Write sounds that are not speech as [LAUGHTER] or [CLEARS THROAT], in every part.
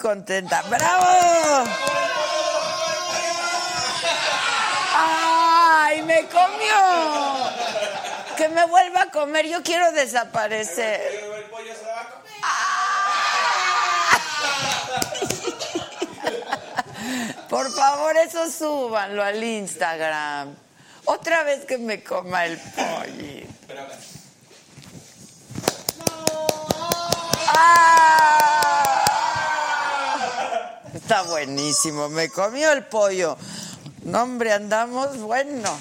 contenta. ¡Bravo! ¡Ay, me comió! Que me vuelva a comer, yo quiero desaparecer. Por favor, eso súbanlo al Instagram. Otra vez que me coma el pollo. ¡Ah! Está buenísimo, me comió el pollo. No, hombre, andamos, bueno.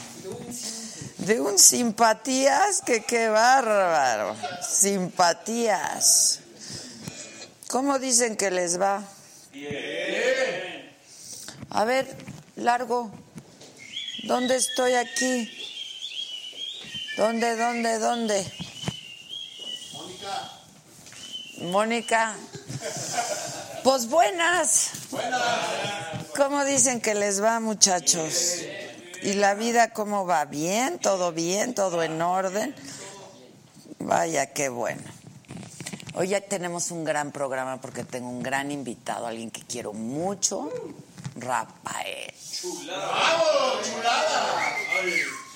De un simpatías, que qué bárbaro. Simpatías. ¿Cómo dicen que les va? Bien. A ver, largo. ¿Dónde estoy aquí? ¿Dónde, dónde, dónde? Mónica. Mónica. Pues buenas. Buenas. ¿Cómo dicen que les va, muchachos? ¿Y la vida cómo va? ¿Bien? ¿Todo bien? ¿Todo en orden? Vaya, qué bueno. Hoy ya tenemos un gran programa porque tengo un gran invitado, alguien que quiero mucho, Rafael.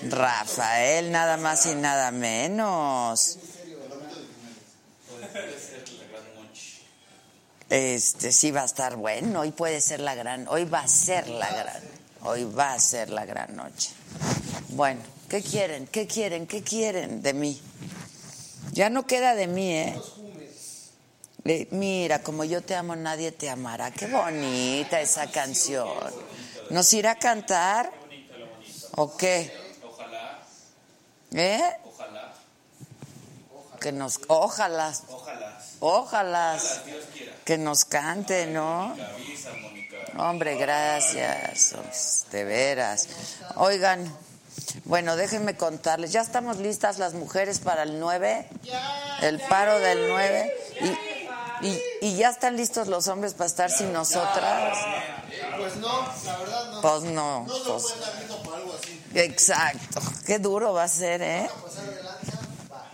Rafael, nada más y nada menos. Este sí va a estar bueno, hoy puede ser la gran, hoy va a ser la gran, hoy va a ser la gran noche. Bueno, ¿qué quieren? ¿Qué quieren? ¿Qué quieren de mí? Ya no queda de mí, ¿eh? Eh, Mira, como yo te amo, nadie te amará. Qué bonita esa canción. ¿Nos irá a cantar? ¿O qué? ¿Eh? Que nos, ojalá, ojalá, que nos cante, ¿no? Hombre, gracias, de veras. Oigan, bueno, déjenme contarles, ya estamos listas las mujeres para el 9, el paro del 9, y, y, y ya están listos los hombres para estar sin nosotras. Pues no, la verdad no. Pues no, No se pues, puede dar por algo así. exacto, qué duro va a ser, ¿eh?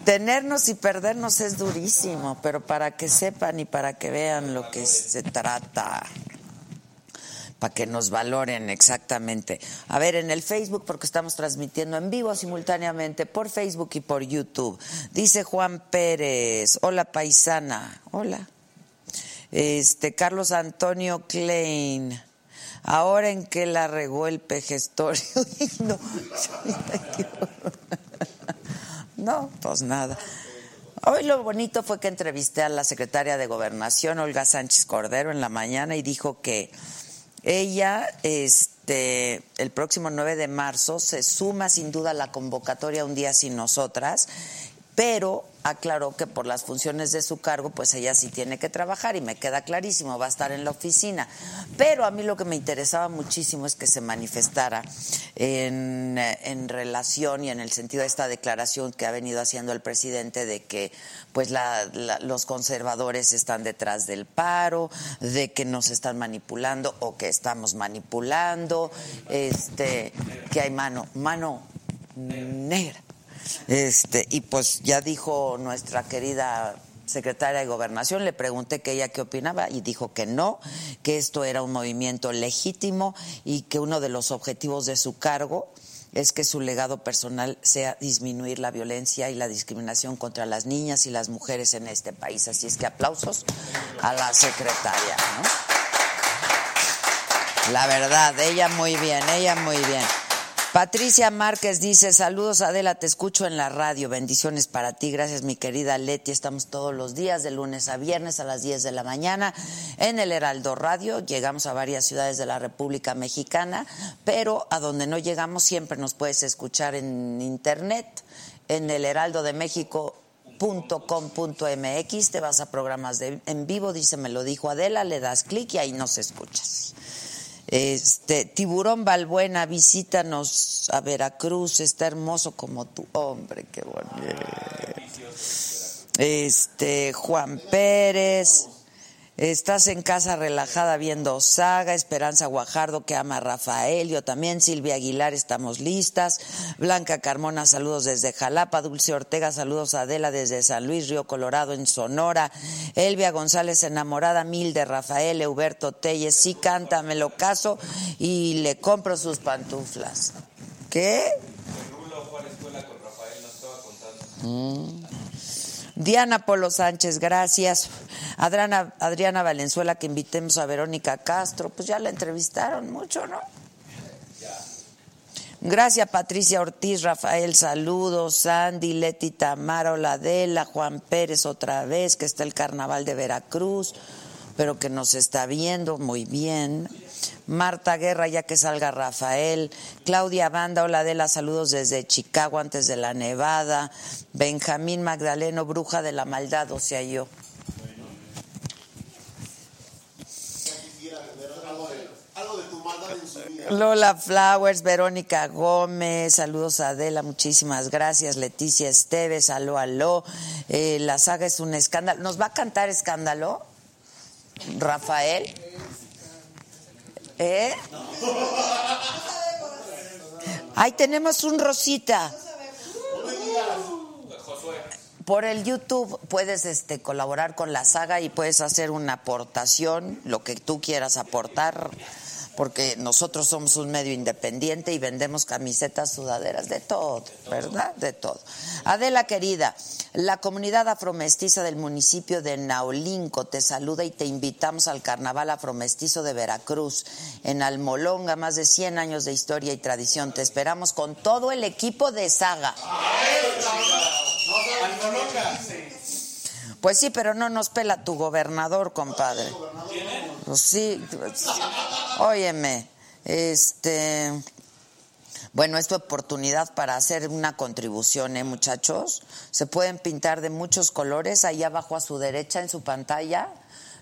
Tenernos y perdernos es durísimo, pero para que sepan y para que vean lo que se trata, para que nos valoren exactamente. A ver, en el Facebook, porque estamos transmitiendo en vivo simultáneamente por Facebook y por YouTube. Dice Juan Pérez, hola paisana, hola. Este, Carlos Antonio Klein. Ahora en que la regó el pejestorio. [LAUGHS] no, [LAUGHS] no, pues nada. Hoy lo bonito fue que entrevisté a la secretaria de Gobernación, Olga Sánchez Cordero, en la mañana y dijo que ella, este, el próximo 9 de marzo, se suma sin duda a la convocatoria Un Día Sin Nosotras, pero aclaró que por las funciones de su cargo, pues ella sí tiene que trabajar y me queda clarísimo, va a estar en la oficina. Pero a mí lo que me interesaba muchísimo es que se manifestara en, relación y en el sentido de esta declaración que ha venido haciendo el presidente de que pues la, los conservadores están detrás del paro, de que nos están manipulando o que estamos manipulando, este, que hay mano, mano negra Este, y pues ya dijo nuestra querida secretaria de Gobernación, le pregunté que ella qué opinaba y dijo que no, que esto era un movimiento legítimo y que uno de los objetivos de su cargo es que su legado personal sea disminuir la violencia y la discriminación contra las niñas y las mujeres en este país. Así es que aplausos a la secretaria. ¿no? La verdad, ella muy bien, ella muy bien. Patricia Márquez dice, saludos Adela, te escucho en la radio, bendiciones para ti, gracias mi querida Leti, estamos todos los días de lunes a viernes a las 10 de la mañana en el Heraldo Radio, llegamos a varias ciudades de la República Mexicana, pero a donde no llegamos siempre nos puedes escuchar en internet, en el Heraldo de México .com.mx, te vas a programas de, en vivo, dice, me lo dijo Adela, le das clic y ahí nos escuchas. Este, Tiburón Balbuena, visítanos a Veracruz, está hermoso como tu hombre, qué bonito. Este, Juan Pérez, estás en casa relajada viendo Saga, Esperanza Guajardo que ama a Rafael, yo también, Silvia Aguilar, estamos listas, Blanca Carmona, saludos desde Jalapa, Dulce Ortega, saludos a Adela desde San Luis, Río Colorado, en Sonora, Elvia González, enamorada mil de Rafael, Euberto Telles, sí canta, me lo caso y le compro sus pantuflas. ¿Qué? Mm. Diana Polo Sánchez, gracias. Adriana, Adriana Valenzuela, que invitemos a Verónica Castro, pues ya la entrevistaron mucho, ¿no? Gracias Patricia Ortiz, Rafael, saludos, Sandy, Leti Tamara, Oladela, Juan Pérez otra vez, que está el carnaval de Veracruz, pero que nos está viendo muy bien. Marta Guerra, ya que salga Rafael. Claudia Banda, Oladela, saludos desde Chicago antes de la nevada. Benjamín Magdaleno, bruja de la maldad, o sea, yo. De. Lola Flowers, Verónica Gómez, saludos a Adela, muchísimas gracias. Leticia Esteves, aló, aló. Eh, la saga es un escándalo. ¿Nos va a cantar escándalo? Rafael. ¿Eh? Ahí tenemos un Rosita. Por el YouTube puedes este, colaborar con la saga y puedes hacer una aportación, lo que tú quieras aportar, porque nosotros somos un medio independiente y vendemos camisetas, sudaderas, de todo, ¿verdad? De todo. Adela querida, la comunidad afromestiza del municipio de Naolinco te saluda y te invitamos al Carnaval Afromestizo de Veracruz, en Almolonga, más de 100 años de historia y tradición. Te esperamos con todo el equipo de saga. Pues sí, pero no nos pela tu gobernador, compadre. Pues sí, pues, óyeme, este, bueno, es tu oportunidad para hacer una contribución, ¿eh, muchachos? Se pueden pintar de muchos colores. Ahí abajo a su derecha en su pantalla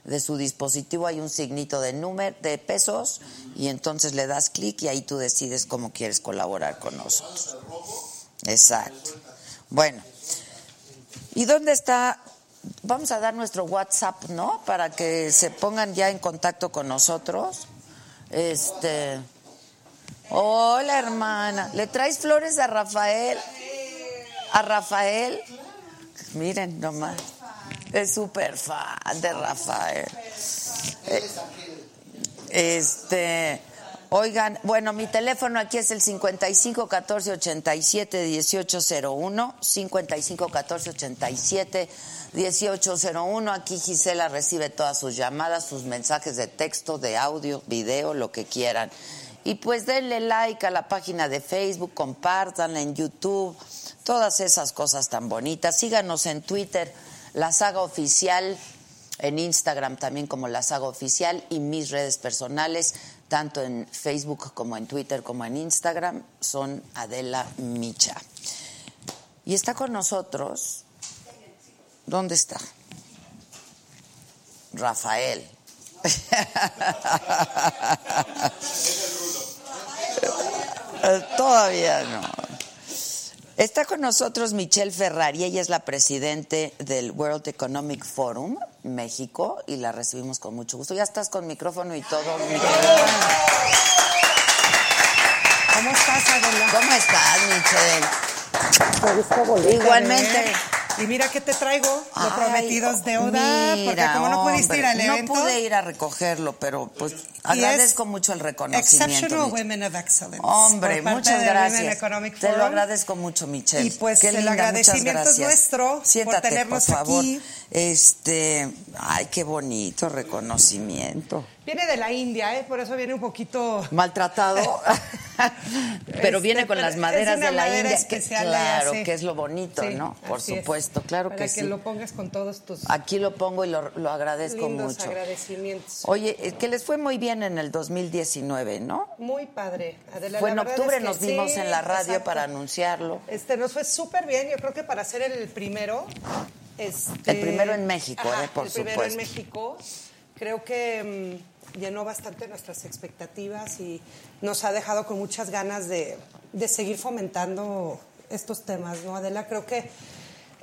de su dispositivo hay un signito de número, de pesos, y entonces le das clic y ahí tú decides cómo quieres colaborar con nosotros. Exacto. Bueno, ¿y dónde está? Vamos a dar nuestro WhatsApp, ¿no? Para que se pongan ya en contacto con nosotros. Este. Hola, hermana. ¿Le traes flores a Rafael? ¿A Rafael? Miren nomás. Es súper fan de Rafael. Eh, Este. Oigan, bueno, mi teléfono aquí es el 55 14 87 1801, 55 14 87 1801. Aquí Gisela recibe todas sus llamadas, sus mensajes de texto, de audio, video, lo que quieran. Y pues denle like a la página de Facebook, compártanla en YouTube, todas esas cosas tan bonitas. Síganos en Twitter, la saga oficial, en Instagram también como la saga oficial y mis redes personales, tanto en Facebook como en Twitter como en Instagram, son Adela Micha. Y está con nosotros, ¿dónde está? Rafael. Todavía no. Está con nosotros Michelle Ferrari, ella es la presidente del World Economic Forum México y la recibimos con mucho gusto. Ya estás con micrófono y todo. ¿Cómo estás, Adela? ¿Cómo estás, Michelle? Igualmente. Y mira que te traigo, lo Ay, prometido es deuda, porque mira, como no pudiste hombre, ir al evento. No pude ir a recogerlo, pero pues agradezco mucho el reconocimiento. Exceptional Michelle. Women of Excellence. Hombre, muchas gracias. Te lo agradezco mucho, Michelle. Y pues Qué el linda, agradecimiento es nuestro por Siéntate, tenernos por favor. aquí. Este, ay, qué bonito reconocimiento. Viene de la India, ¿eh? por eso viene un poquito... Maltratado, [LAUGHS] pero Este, viene con pero las maderas de la madera India. especial claro, que es lo bonito, Sí, ¿no? Por así es. supuesto, claro Para que que sí. lo pongas con todos tus Aquí lo pongo y lo, lo agradezco lindos mucho. agradecimientos. Oye, eh, que les fue muy bien en el 2019, ¿no? Muy padre. Adela, Fue en octubre, es que nos vimos sí, en la radio exacto. para anunciarlo. Este, nos fue súper bien. Yo creo que para ser el primero. este, El primero en México, ajá, eh, por el primero supuesto. en México. Creo que mm, llenó bastante nuestras expectativas y nos ha dejado con muchas ganas de, de seguir fomentando estos temas, ¿no, Adela? Creo que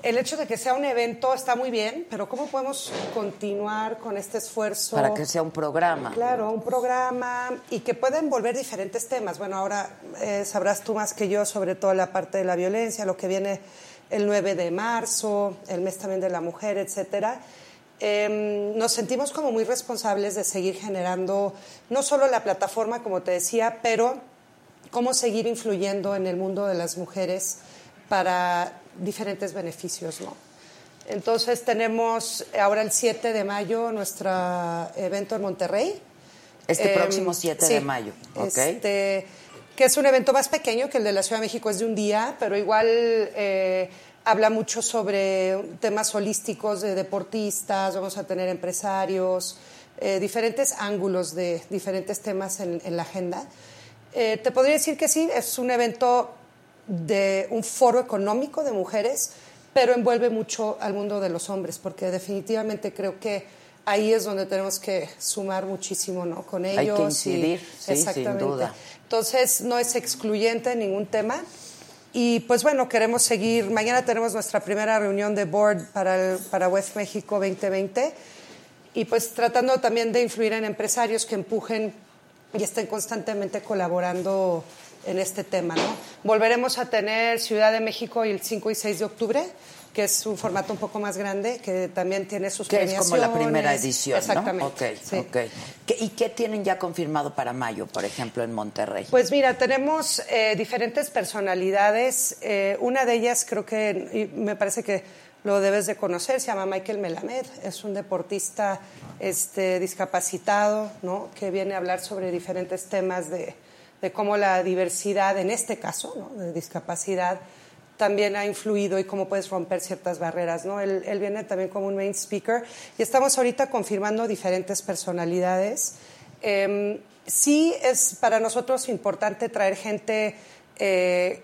el hecho de que sea un evento está muy bien, pero ¿cómo podemos continuar con este esfuerzo? Para que sea un programa. Claro, un programa y que pueda envolver diferentes temas. Bueno, ahora eh, sabrás tú más que yo sobre todo la parte de la violencia, lo que viene el 9 de marzo, el mes también de la mujer, etcétera. Eh, nos sentimos como muy responsables de seguir generando no solo la plataforma, como te decía, pero cómo seguir influyendo en el mundo de las mujeres para diferentes beneficios, ¿no? Entonces tenemos ahora el 7 de mayo nuestro evento en Monterrey. Este Em, próximo 7 sí, de mayo, ¿ok? este, que es un evento más pequeño que el de la Ciudad de México, es de un día, pero igual eh, habla mucho sobre temas holísticos de deportistas, vamos a tener empresarios, eh, diferentes ángulos de diferentes temas en, en la agenda. Eh, te podría decir que sí, es un evento de un foro económico de mujeres, pero envuelve mucho al mundo de los hombres, porque definitivamente creo que ahí es donde tenemos que sumar muchísimo ¿no? con Hay ellos. que y- incidir, sin exactamente. duda. Entonces, no es excluyente en ningún tema. Y pues bueno, queremos seguir. Mañana tenemos nuestra primera reunión de board para, el, para West México 2020 y pues tratando también de influir en empresarios que empujen y estén constantemente colaborando en este tema. ¿no? Volveremos a tener Ciudad de México el 5 y 6 de octubre, que es un formato un poco más grande, que también tiene sus Que es como la primera edición, Exactamente. ¿no? Ok, sí. ok. ¿Qué- ¿Y qué tienen ya confirmado para mayo, por ejemplo, en Monterrey? Pues mira, tenemos eh, diferentes personalidades. Eh, una de ellas creo que, y me parece que lo debes de conocer, se llama Michael Melamed. Es un deportista este, discapacitado, ¿no? Que viene a hablar sobre diferentes temas de, de cómo la diversidad, en este caso, ¿no? De discapacidad, también ha influido y cómo puedes romper ciertas barreras, ¿no? Él, él viene también como un main speaker y estamos ahorita confirmando diferentes personalidades. Eh, sí es para nosotros importante traer gente eh,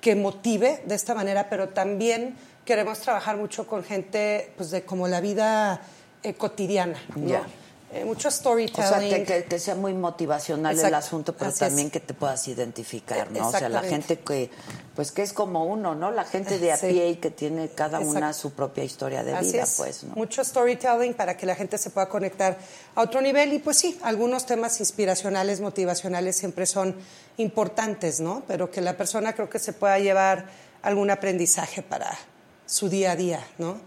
que motive de esta manera, pero también queremos trabajar mucho con gente pues de como la vida eh, cotidiana, ¿no? Eh, mucho O sea, storytelling. que, que- sea muy motivacional el asunto, pero así es. también que te puedas identificar, ¿no? O sea, la gente que, pues que es como uno, ¿no? La gente de a Sí. pie y que tiene cada una su propia historia de Así vida, es. pues, ¿no? Mucho storytelling para que la gente se pueda conectar a otro nivel. Y pues sí, algunos temas inspiracionales, motivacionales siempre son importantes, ¿no? Pero que la persona creo que se pueda llevar algún aprendizaje para su día a día, ¿no?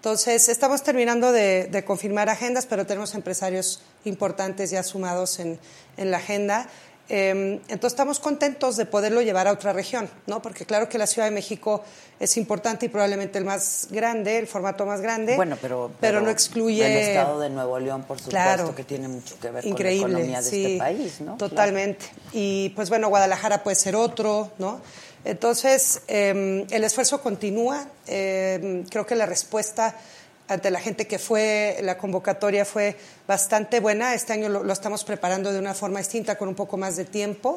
Entonces, estamos terminando de, de confirmar agendas, pero tenemos empresarios importantes ya sumados en, en la agenda. Eh, entonces estamos contentos de poderlo llevar a otra región, ¿no? Porque claro que la Ciudad de México es importante y probablemente el más grande, el formato más grande. Bueno, pero, pero, no excluye el estado de Nuevo León, por supuesto, Claro. que tiene mucho que ver increíble, con la economía de sí, este país, ¿no? Totalmente. Y pues bueno, Guadalajara puede ser otro, ¿no? Entonces, eh, el esfuerzo continúa. Eh, creo que la respuesta ante la gente que fue, la convocatoria fue bastante buena. Este año lo, lo estamos preparando de una forma distinta, con un poco más de tiempo.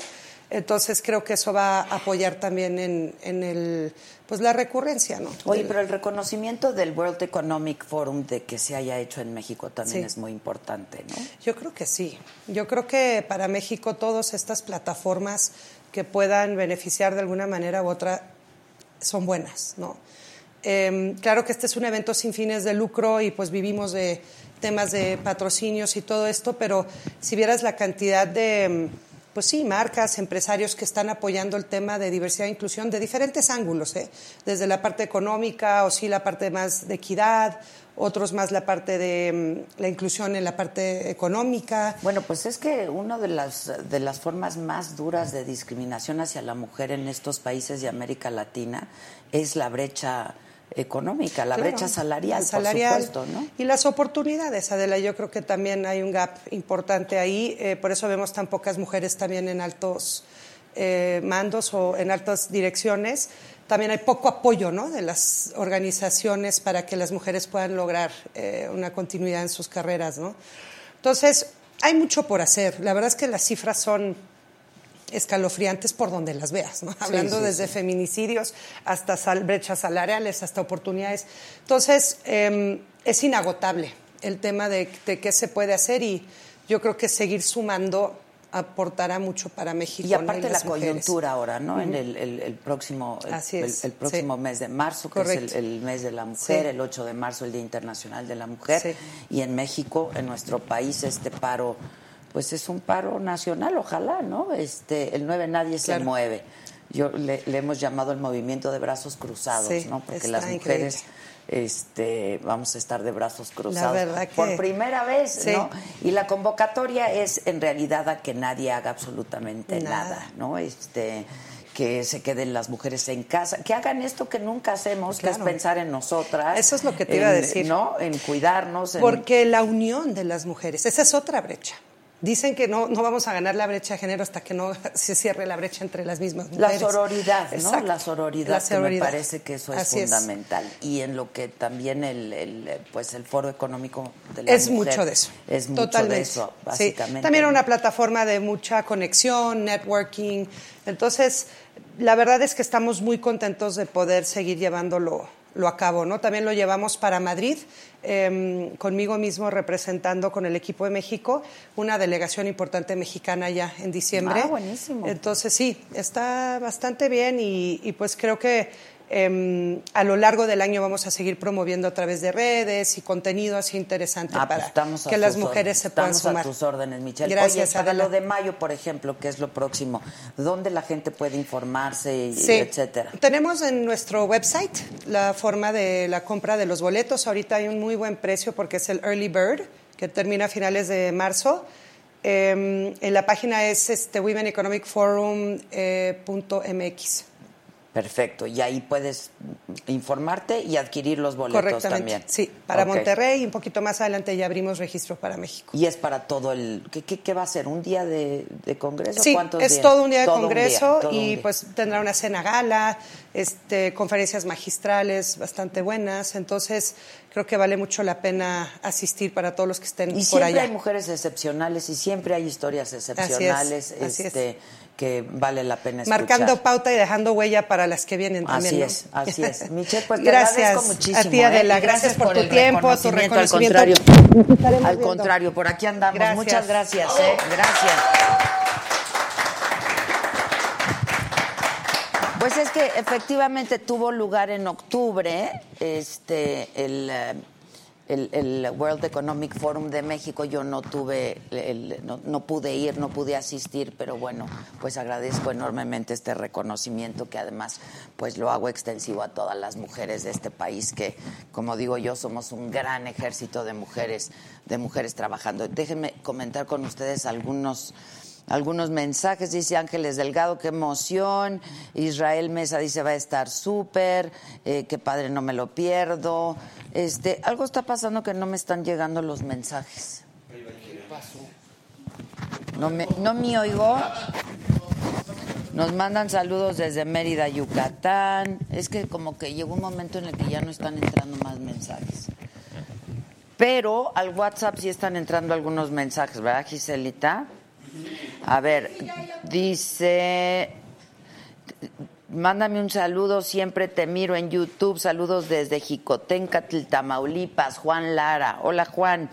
Entonces, creo que eso va a apoyar también en, en el, pues la recurrencia, ¿no? Oye, Del- pero el reconocimiento del World Economic Forum de que se haya hecho en México también Sí. es muy importante, ¿no? Yo creo que sí. Yo creo que para México todas estas plataformas que puedan beneficiar de alguna manera u otra son buenas, ¿no? Eh, claro que este es un evento sin fines de lucro y pues vivimos de temas de patrocinios y todo esto, pero si vieras la cantidad de, pues sí, marcas, empresarios que están apoyando el tema de diversidad e inclusión de diferentes ángulos, ¿eh? desde la parte económica o sí la parte más de equidad, otros más la parte de mm, la inclusión en la parte económica. Bueno, pues es que una de las, de las formas más duras de discriminación hacia la mujer en estos países de América Latina es la brecha económica, la Claro, brecha salarial, la salarial. por supuesto, ¿no? Y las oportunidades, Adela, yo creo que también hay un gap importante ahí, eh, por eso vemos tan pocas mujeres también en altos eh, mandos o en altas direcciones. También hay poco apoyo ¿no? de las organizaciones para que las mujeres puedan lograr eh, una continuidad en sus carreras. ¿no? Entonces, hay mucho por hacer. La verdad es que las cifras son escalofriantes por donde las veas, ¿no? hablando sí, desde feminicidios hasta sal- brechas salariales, hasta oportunidades. Entonces, eh, es inagotable el tema de, de qué se puede hacer y yo creo que seguir sumando aportará mucho para México. Y ¿no? aparte la mujeres. coyuntura ahora, ¿no? En el, el- el próximo, el, Así el- es, el próximo mes de marzo, que Correcto. es el, mes de la mujer, el 8 de marzo, el Día Internacional de la Mujer. Y en México, en nuestro país, este paro, pues es un paro nacional, ojalá, ¿no? Este, el 9 nadie se mueve. Yo le, le hemos llamado el movimiento de brazos cruzados, Sí, ¿no? Porque las mujeres increíble. este, vamos a estar de brazos cruzados verdad que- por primera vez, Sí. ¿no? Y la convocatoria es en realidad a que nadie haga absolutamente Nada. nada, ¿no? Este que se queden las mujeres en casa, que hagan esto que nunca hacemos, que es pensar en nosotras. Eso es lo que te iba a decir. ¿No? En cuidarnos. en- Porque la unión de las mujeres, esa es otra brecha. Dicen que no, no vamos a ganar la brecha de género hasta que no [LAUGHS] se cierre la brecha entre las mismas La mujeres. sororidad, ¿no? Exacto. La sororidad, La que me parece que eso es Así es. fundamental. Y en lo que también el, el, pues el foro económico de la Es mujer mucho de eso. Es mucho Totalmente. de eso, Sí. básicamente. También ¿no? una plataforma de mucha conexión, networking. Entonces, la verdad es que estamos muy contentos de poder seguir llevándolo lo a cabo, ¿no? También lo llevamos para Madrid, eh, conmigo mismo representando con el equipo de México, una delegación importante mexicana ya en diciembre. Ah, buenísimo. Entonces sí, está bastante bien y, y pues creo que eh, a lo largo del año vamos a seguir promoviendo a través de redes y contenido así interesante Ah, pues para que las mujeres órdenes. se puedan Estamos sumar. a tus órdenes, Michelle. Gracias, Oye, para lo de mayo, por ejemplo, que es lo próximo, ¿dónde la gente puede informarse, y, Sí. etcétera? Tenemos en nuestro website la forma de la compra de los boletos. Ahorita hay un muy buen precio porque es el Early Bird, que termina a finales de marzo. Eh, en la página es este, womeneconomicforum.mx. Perfecto. Y ahí puedes informarte y adquirir los boletos también. Sí, para. Monterrey y un poquito más adelante ya abrimos registro para México. Y es para todo el... ¿Qué, qué, qué va a ser? ¿Un día de, de congreso? Sí, ¿Cuántos es días? todo un día de Todo congreso y pues tendrá una cena gala, este, conferencias magistrales bastante buenas, entonces creo que vale mucho la pena asistir para todos los que estén Y por siempre allá. hay mujeres excepcionales y siempre hay historias excepcionales así es. este, que vale la pena escuchar. Marcando pauta y dejando huella para las que vienen también. Así ¿no? es, así es. [LAUGHS] Michelle, pues te gracias agradezco muchísimo. A ti, Adela, ¿eh? Y gracias, por, tu tiempo, tu reconocimiento. Al contrario, al contrario, por aquí andamos. Gracias. Muchas gracias, ¿eh? Gracias. Pues es que efectivamente tuvo lugar en octubre este el, eh, el, el World Economic Forum de México. Yo no tuve, el- no, no pude ir, no pude asistir, pero bueno, pues agradezco enormemente este reconocimiento que además pues lo hago extensivo a todas las mujeres de este país que, como digo yo, somos un gran ejército de mujeres, de mujeres trabajando. Déjenme comentar con ustedes algunos algunos mensajes. Dice Ángeles Delgado, qué emoción. Israel Mesa dice, va a estar súper. Eh, qué padre, no me lo pierdo. Este, algo está pasando que no me están llegando los mensajes. No me, no me oigo. Nos mandan saludos desde Mérida, Yucatán. Es que como que llegó un momento en el que ya no están entrando más mensajes. Pero al WhatsApp sí están entrando algunos mensajes, ¿verdad, Giselita? A ver, dice, mándame un saludo, siempre te miro en YouTube, saludos desde Jicotencatl, Tamaulipas, Juan Lara. Hola Juan,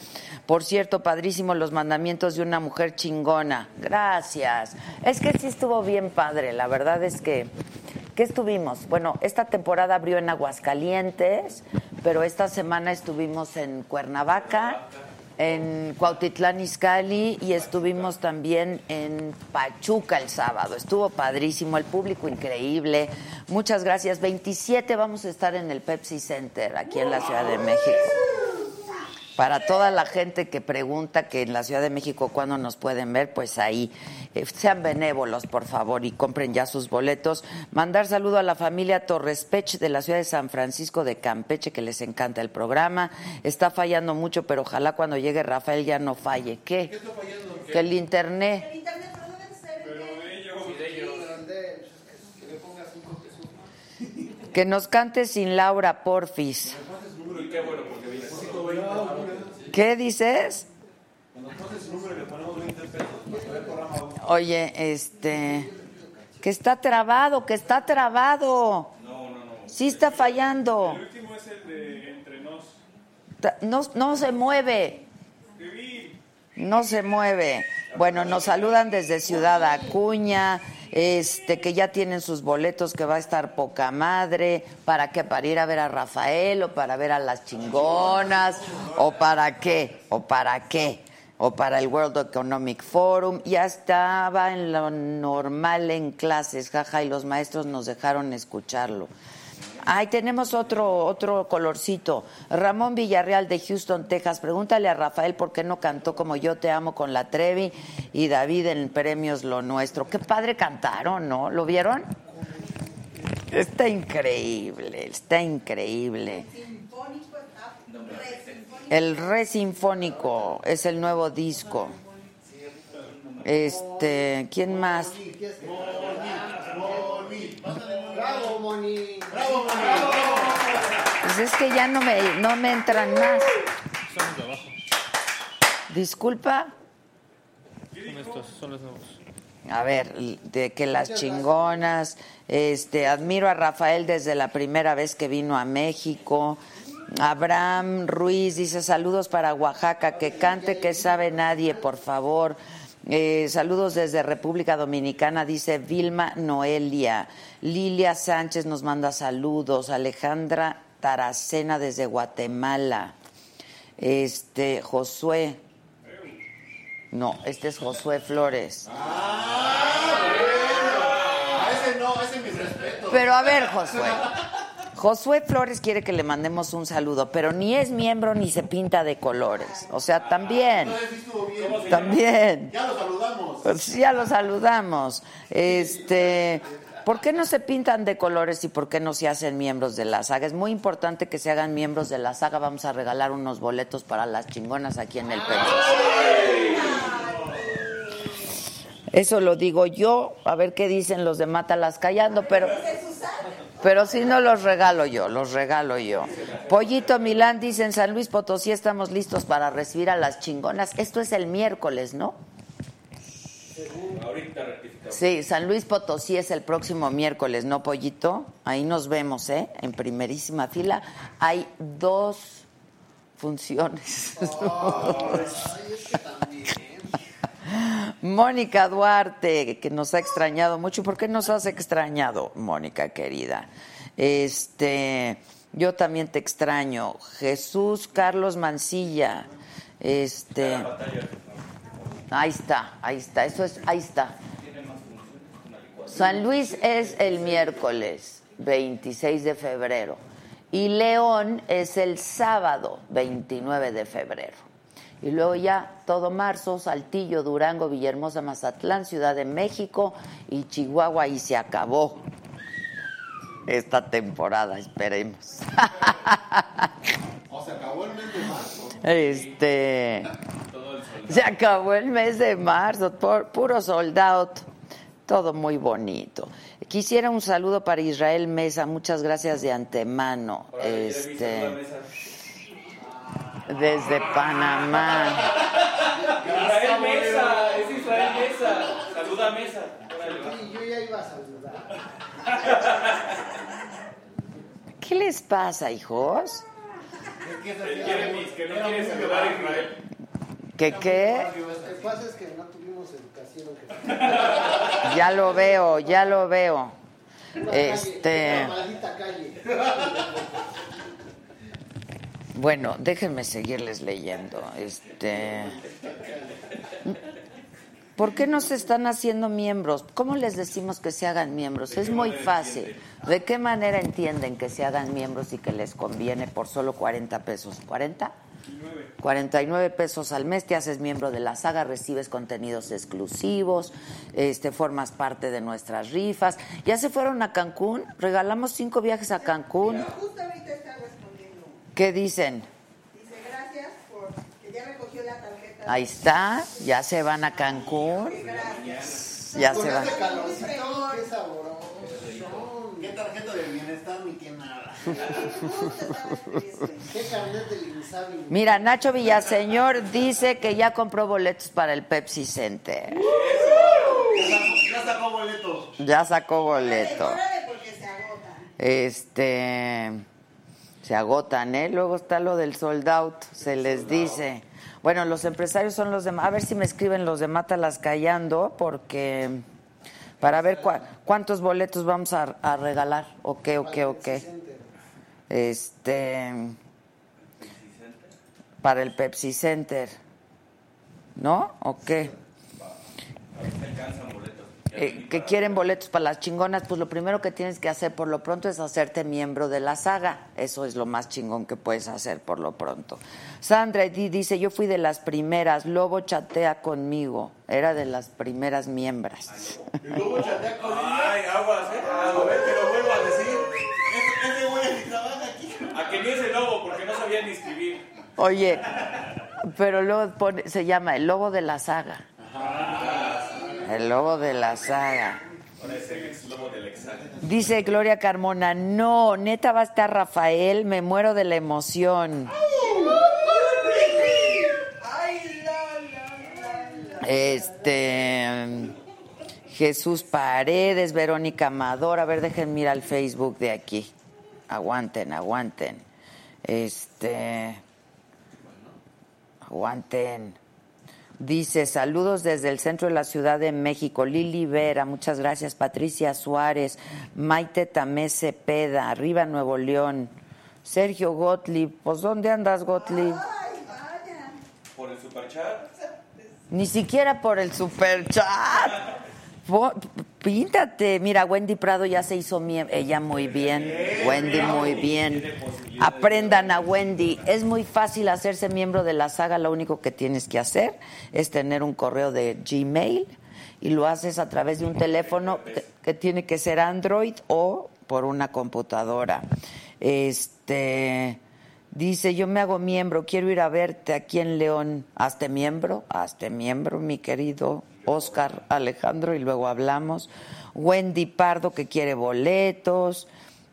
por cierto, padrísimo los mandamientos de una mujer chingona. Gracias. Es que sí estuvo bien padre, la verdad es que... ¿Qué estuvimos? Bueno, esta temporada abrió en Aguascalientes, pero esta semana estuvimos en Cuernavaca, en Cuautitlán Izcalli y estuvimos también en Pachuca el sábado. Estuvo padrísimo, el público increíble. Muchas gracias. 27 vamos a estar en el Pepsi Center aquí en la Ciudad de México. Para toda la gente que pregunta que en la Ciudad de México cuándo nos pueden ver, pues ahí eh, sean benévolos, por favor, y compren ya sus boletos. Mandar saludo a la familia Torres Pech de la ciudad de San Francisco de Campeche, que les encanta el programa. Está fallando mucho, pero ojalá cuando llegue Rafael ya no falle. ¿Qué? Que el internet. Que nos cante sin Laura Porfis. ¿Qué dices? Oye, este. Que está trabado, que está trabado. No, no, no. Sí está fallando. El último es el de Entre Nos. No, no se mueve. No se mueve. Bueno, nos saludan desde Ciudad Acuña, este, que ya tienen sus boletos, que va a estar poca madre, para qué, para ir a ver a Rafael, o para ver a las chingonas, o para qué, o para qué, o para el World Economic Forum. Ya estaba en lo normal en clases, jaja, y los maestros nos dejaron escucharlo. Ay, tenemos otro, otro colorcito. Ramón Villarreal de Houston, Texas. Pregúntale a Rafael por qué no cantó como Yo Te Amo con la Trevi y David en Premios Lo Nuestro. Qué padre cantaron, ¿no? ¿Lo vieron? Está increíble, está increíble. El Re Sinfónico es el nuevo disco. Este, ¿quién más? Bravo, Moni. Pues es que ya no me, no me entran más. Disculpa. Son estos, son los nuevos. A ver, de que las chingonas, este, admiro a Rafael desde la primera vez que vino a México. Abraham Ruiz dice saludos para Oaxaca, que cante que sabe nadie, por favor. Eh, saludos desde República Dominicana, dice Vilma Noelia. Lilia Sánchez nos manda saludos. Alejandra Taracena desde Guatemala. Este, Josué. No, este es Josué Flores. A ese no, a ese mis respetos. Pero a ver, Josué. Josué Flores quiere que le mandemos un saludo, pero ni es miembro ni se pinta de colores. O sea, también. Bien. También. Ya lo saludamos. Pues ya lo saludamos. Este, ¿por qué no se pintan de colores y por qué no se hacen miembros de la saga? Es muy importante que se hagan miembros de la saga. Vamos a regalar unos boletos para las chingonas aquí en el Peñas. Eso lo digo yo, a ver qué dicen los de Mátalas callando, pero pero si no los regalo yo, los regalo yo. Pollito Milán dice en San Luis Potosí estamos listos para recibir a las chingonas. Esto es el miércoles, ¿no? Ahorita rectificamos. Sí, San Luis Potosí es el próximo miércoles, ¿no, Pollito? Ahí nos vemos, ¿eh? En primerísima fila. Hay dos funciones. Mónica Duarte, que nos ha extrañado mucho. ¿Por qué nos has extrañado, Mónica querida? Este, yo también te extraño. Jesús Carlos Mancilla. Este, ahí está, ahí está. Eso es, ahí está. San Luis es el miércoles 26 de febrero y León es el sábado 29 de febrero. Y luego ya todo marzo, Saltillo, Durango, Villahermosa, Mazatlán, Ciudad de México y Chihuahua y se acabó esta temporada, esperemos. O se acabó el mes de marzo. Este se acabó el mes de marzo, por- puro sold out, todo muy bonito. Quisiera un saludo para Israel Mesa, muchas gracias de antemano. Este desde Panamá. Israel Mesa, es Israel Mesa. Saluda a Mesa. Sí, yo ya iba a saludar. ¿Qué les pasa, hijos? El Jeremy, que no quiere saludar a Israel. ¿Qué qué? Lo que pasa es que no tuvimos educación. Ya lo veo, ya lo veo. Este, La maldita calle. Bueno, déjenme seguirles leyendo. Este. ¿Por qué no se están haciendo miembros? ¿Cómo les decimos que se hagan miembros? Es muy fácil. ¿De qué manera entienden que se hagan miembros y que les conviene por solo 40 pesos? ¿40? 49 pesos al mes, te haces miembro de la saga, recibes contenidos exclusivos, este, formas parte de nuestras rifas. ¿Ya se fueron a Cancún? Regalamos cinco viajes a Cancún. Justo ahorita. ¿Qué dicen? Dice, gracias por que ya recogió la tarjeta. Ahí está, ya se van a Cancún. Ya Con se van. este calorcito, qué sabroso. Qué tarjeta de bienestar ni qué nada. [LAUGHS] Qué del. Mira, Nacho Villaseñor dice que ya compró boletos para el Pepsi Center. Ya sacó boletos. Ya sacó boleto. Órale, porque se agota. Este se agotan, ¿eh? Luego está lo del sold out, se les dice. Bueno, los empresarios son los de a ver si me escriben los de Mátalas Callando porque para ver cua- cuántos boletos vamos a, a regalar. O qué, o qué, o qué. Este para el Pepsi Center. ¿No? ¿O qué? Eh, que quieren boletos para las chingonas, pues lo primero que tienes que hacer por lo pronto es hacerte miembro de la saga. Eso es lo más chingón que puedes hacer por lo pronto. Sandra Eddy dice, yo fui de las primeras, Lobo chatea conmigo. Era de las primeras miembros. Ay, aguas, ¿eh? A ver, te lo vuelvo a decir. Ese, ese güey ni trabaja aquí. A que ni es el lobo, porque no sabía ni escribir. Oye, pero luego pone- se llama el lobo de la saga. El lobo de la saga. Ahora es el ex lobo del examen. Dice Gloria Carmona, no, neta va a estar Rafael, me muero de la emoción. Este Jesús Paredes, Verónica Amador, a ver, dejen mirar el Facebook de aquí. Aguanten, aguanten. Este aguanten. Dice, saludos desde el centro de la Ciudad de México. Lili Vera, muchas gracias. Patricia Suárez, Maite Tamé Cepeda, arriba Nuevo León. Sergio Gottlieb, pues ¿dónde andas Gottlieb? Por el superchat. Ni siquiera por el superchat. Píntate. Mira, Wendy Prado ya se hizo. Ella muy bien. Wendy muy bien. Aprendan a Wendy. Es muy fácil hacerse miembro de la saga. Lo único que tienes que hacer es tener un correo de Gmail y lo haces a través de un teléfono que, que tiene que ser Android o por una computadora. Este. Dice, yo me hago miembro, quiero ir a verte aquí en León. Hazte miembro, hazte miembro, mi querido Oscar Alejandro, y luego hablamos. Wendy Pardo, que quiere boletos.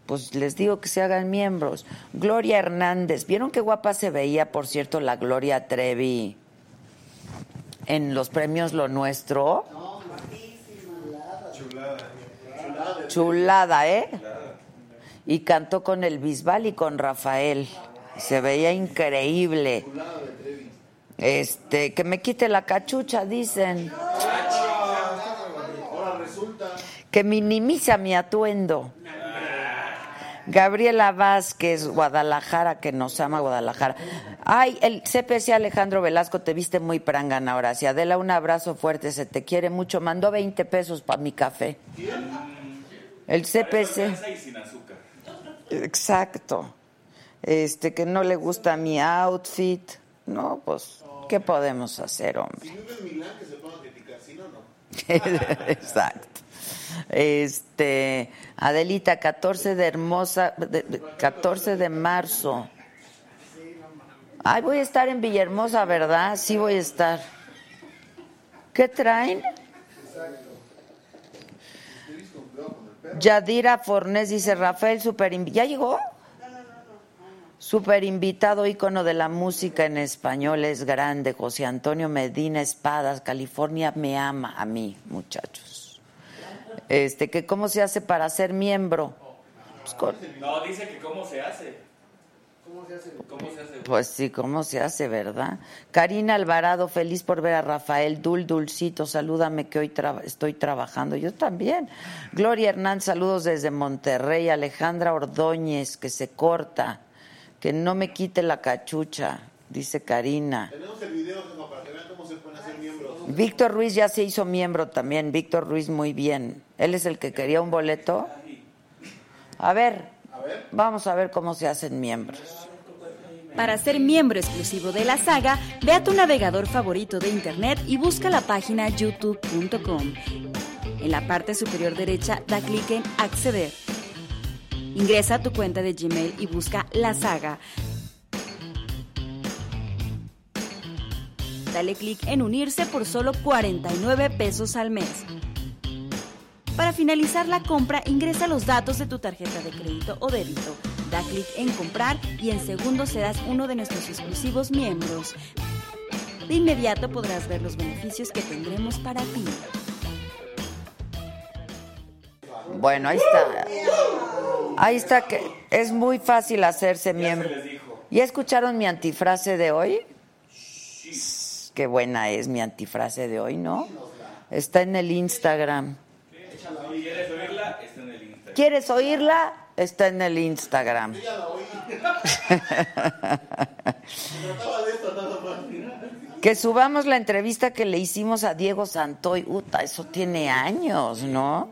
Pues les digo que se hagan miembros. Gloria Hernández, ¿vieron qué guapa se veía, por cierto, la Gloria Trevi en los premios Lo Nuestro? Chulada, ¿eh? Y cantó con el Bisbal y con Rafael. Se veía increíble. Este, que me quite la cachucha, dicen. Que minimiza mi atuendo. Gabriela Vázquez, Guadalajara, que nos ama Guadalajara. Ay, el CPC Alejandro Velasco, te viste muy prangana ahora. Si Adela, un abrazo fuerte, se te quiere mucho. Mandó 20 pesos para mi café. El CPC. Exacto. Este, que no le gusta mi outfit. No, pues, ¿qué podemos hacer, hombre? Si vive en Milán, que se ponga a criticar. Si no, no. [LAUGHS] Exacto. Este, Adelita, 14 de hermosa, de- de- 14 de marzo. Ay, voy a estar en Villahermosa, ¿verdad? Sí voy a estar. ¿Qué traen? Yadira Fornés dice, Rafael, super ¿Ya llegó? Super invitado, ícono de la música en español, es grande. José Antonio Medina Espadas, California me ama a mí, muchachos. Este, que cómo se hace para ser miembro. Pues, con- No, dice que cómo se hace. ¿Cómo se hace? pues sí, cómo se hace, ¿verdad? Karina Alvarado, feliz por ver a Rafael. Dul, Dulcito, salúdame que hoy estoy trabajando. Yo también. Gloria Hernán, saludos desde Monterrey. Alejandra Ordóñez, que se corta. Que no me quite la cachucha, dice Karina. Tenemos el video, jefa, para que vean cómo se pueden hacer miembros. Víctor Ruiz ya se hizo miembro también. Víctor Ruiz muy bien. Él es el que quería un boleto. A ver, vamos a ver cómo se hacen miembros. Para ser miembro exclusivo de la saga, ve a tu navegador favorito de internet y busca la página youtube.com. En la parte superior derecha da clic en Acceder. Ingresa a tu cuenta de Gmail y busca la saga. Dale clic en unirse por solo 49 pesos al mes. Para finalizar la compra, ingresa los datos de tu tarjeta de crédito o débito. Da clic en comprar y en segundos serás uno de nuestros exclusivos miembros. De inmediato podrás ver los beneficios que tendremos para ti. Bueno, ahí está. Ahí está que es muy fácil hacerse miembro. ¿Ya escucharon mi antifrase de hoy? Qué buena es mi antifrase de hoy, ¿no? Está en el Instagram. Quieres oírla, está en el Instagram. ¿Quieres oírla? Está en el Instagram. [LAUGHS] Que subamos la entrevista que le hicimos a Diego Santoy. Uta, eso tiene años, ¿no?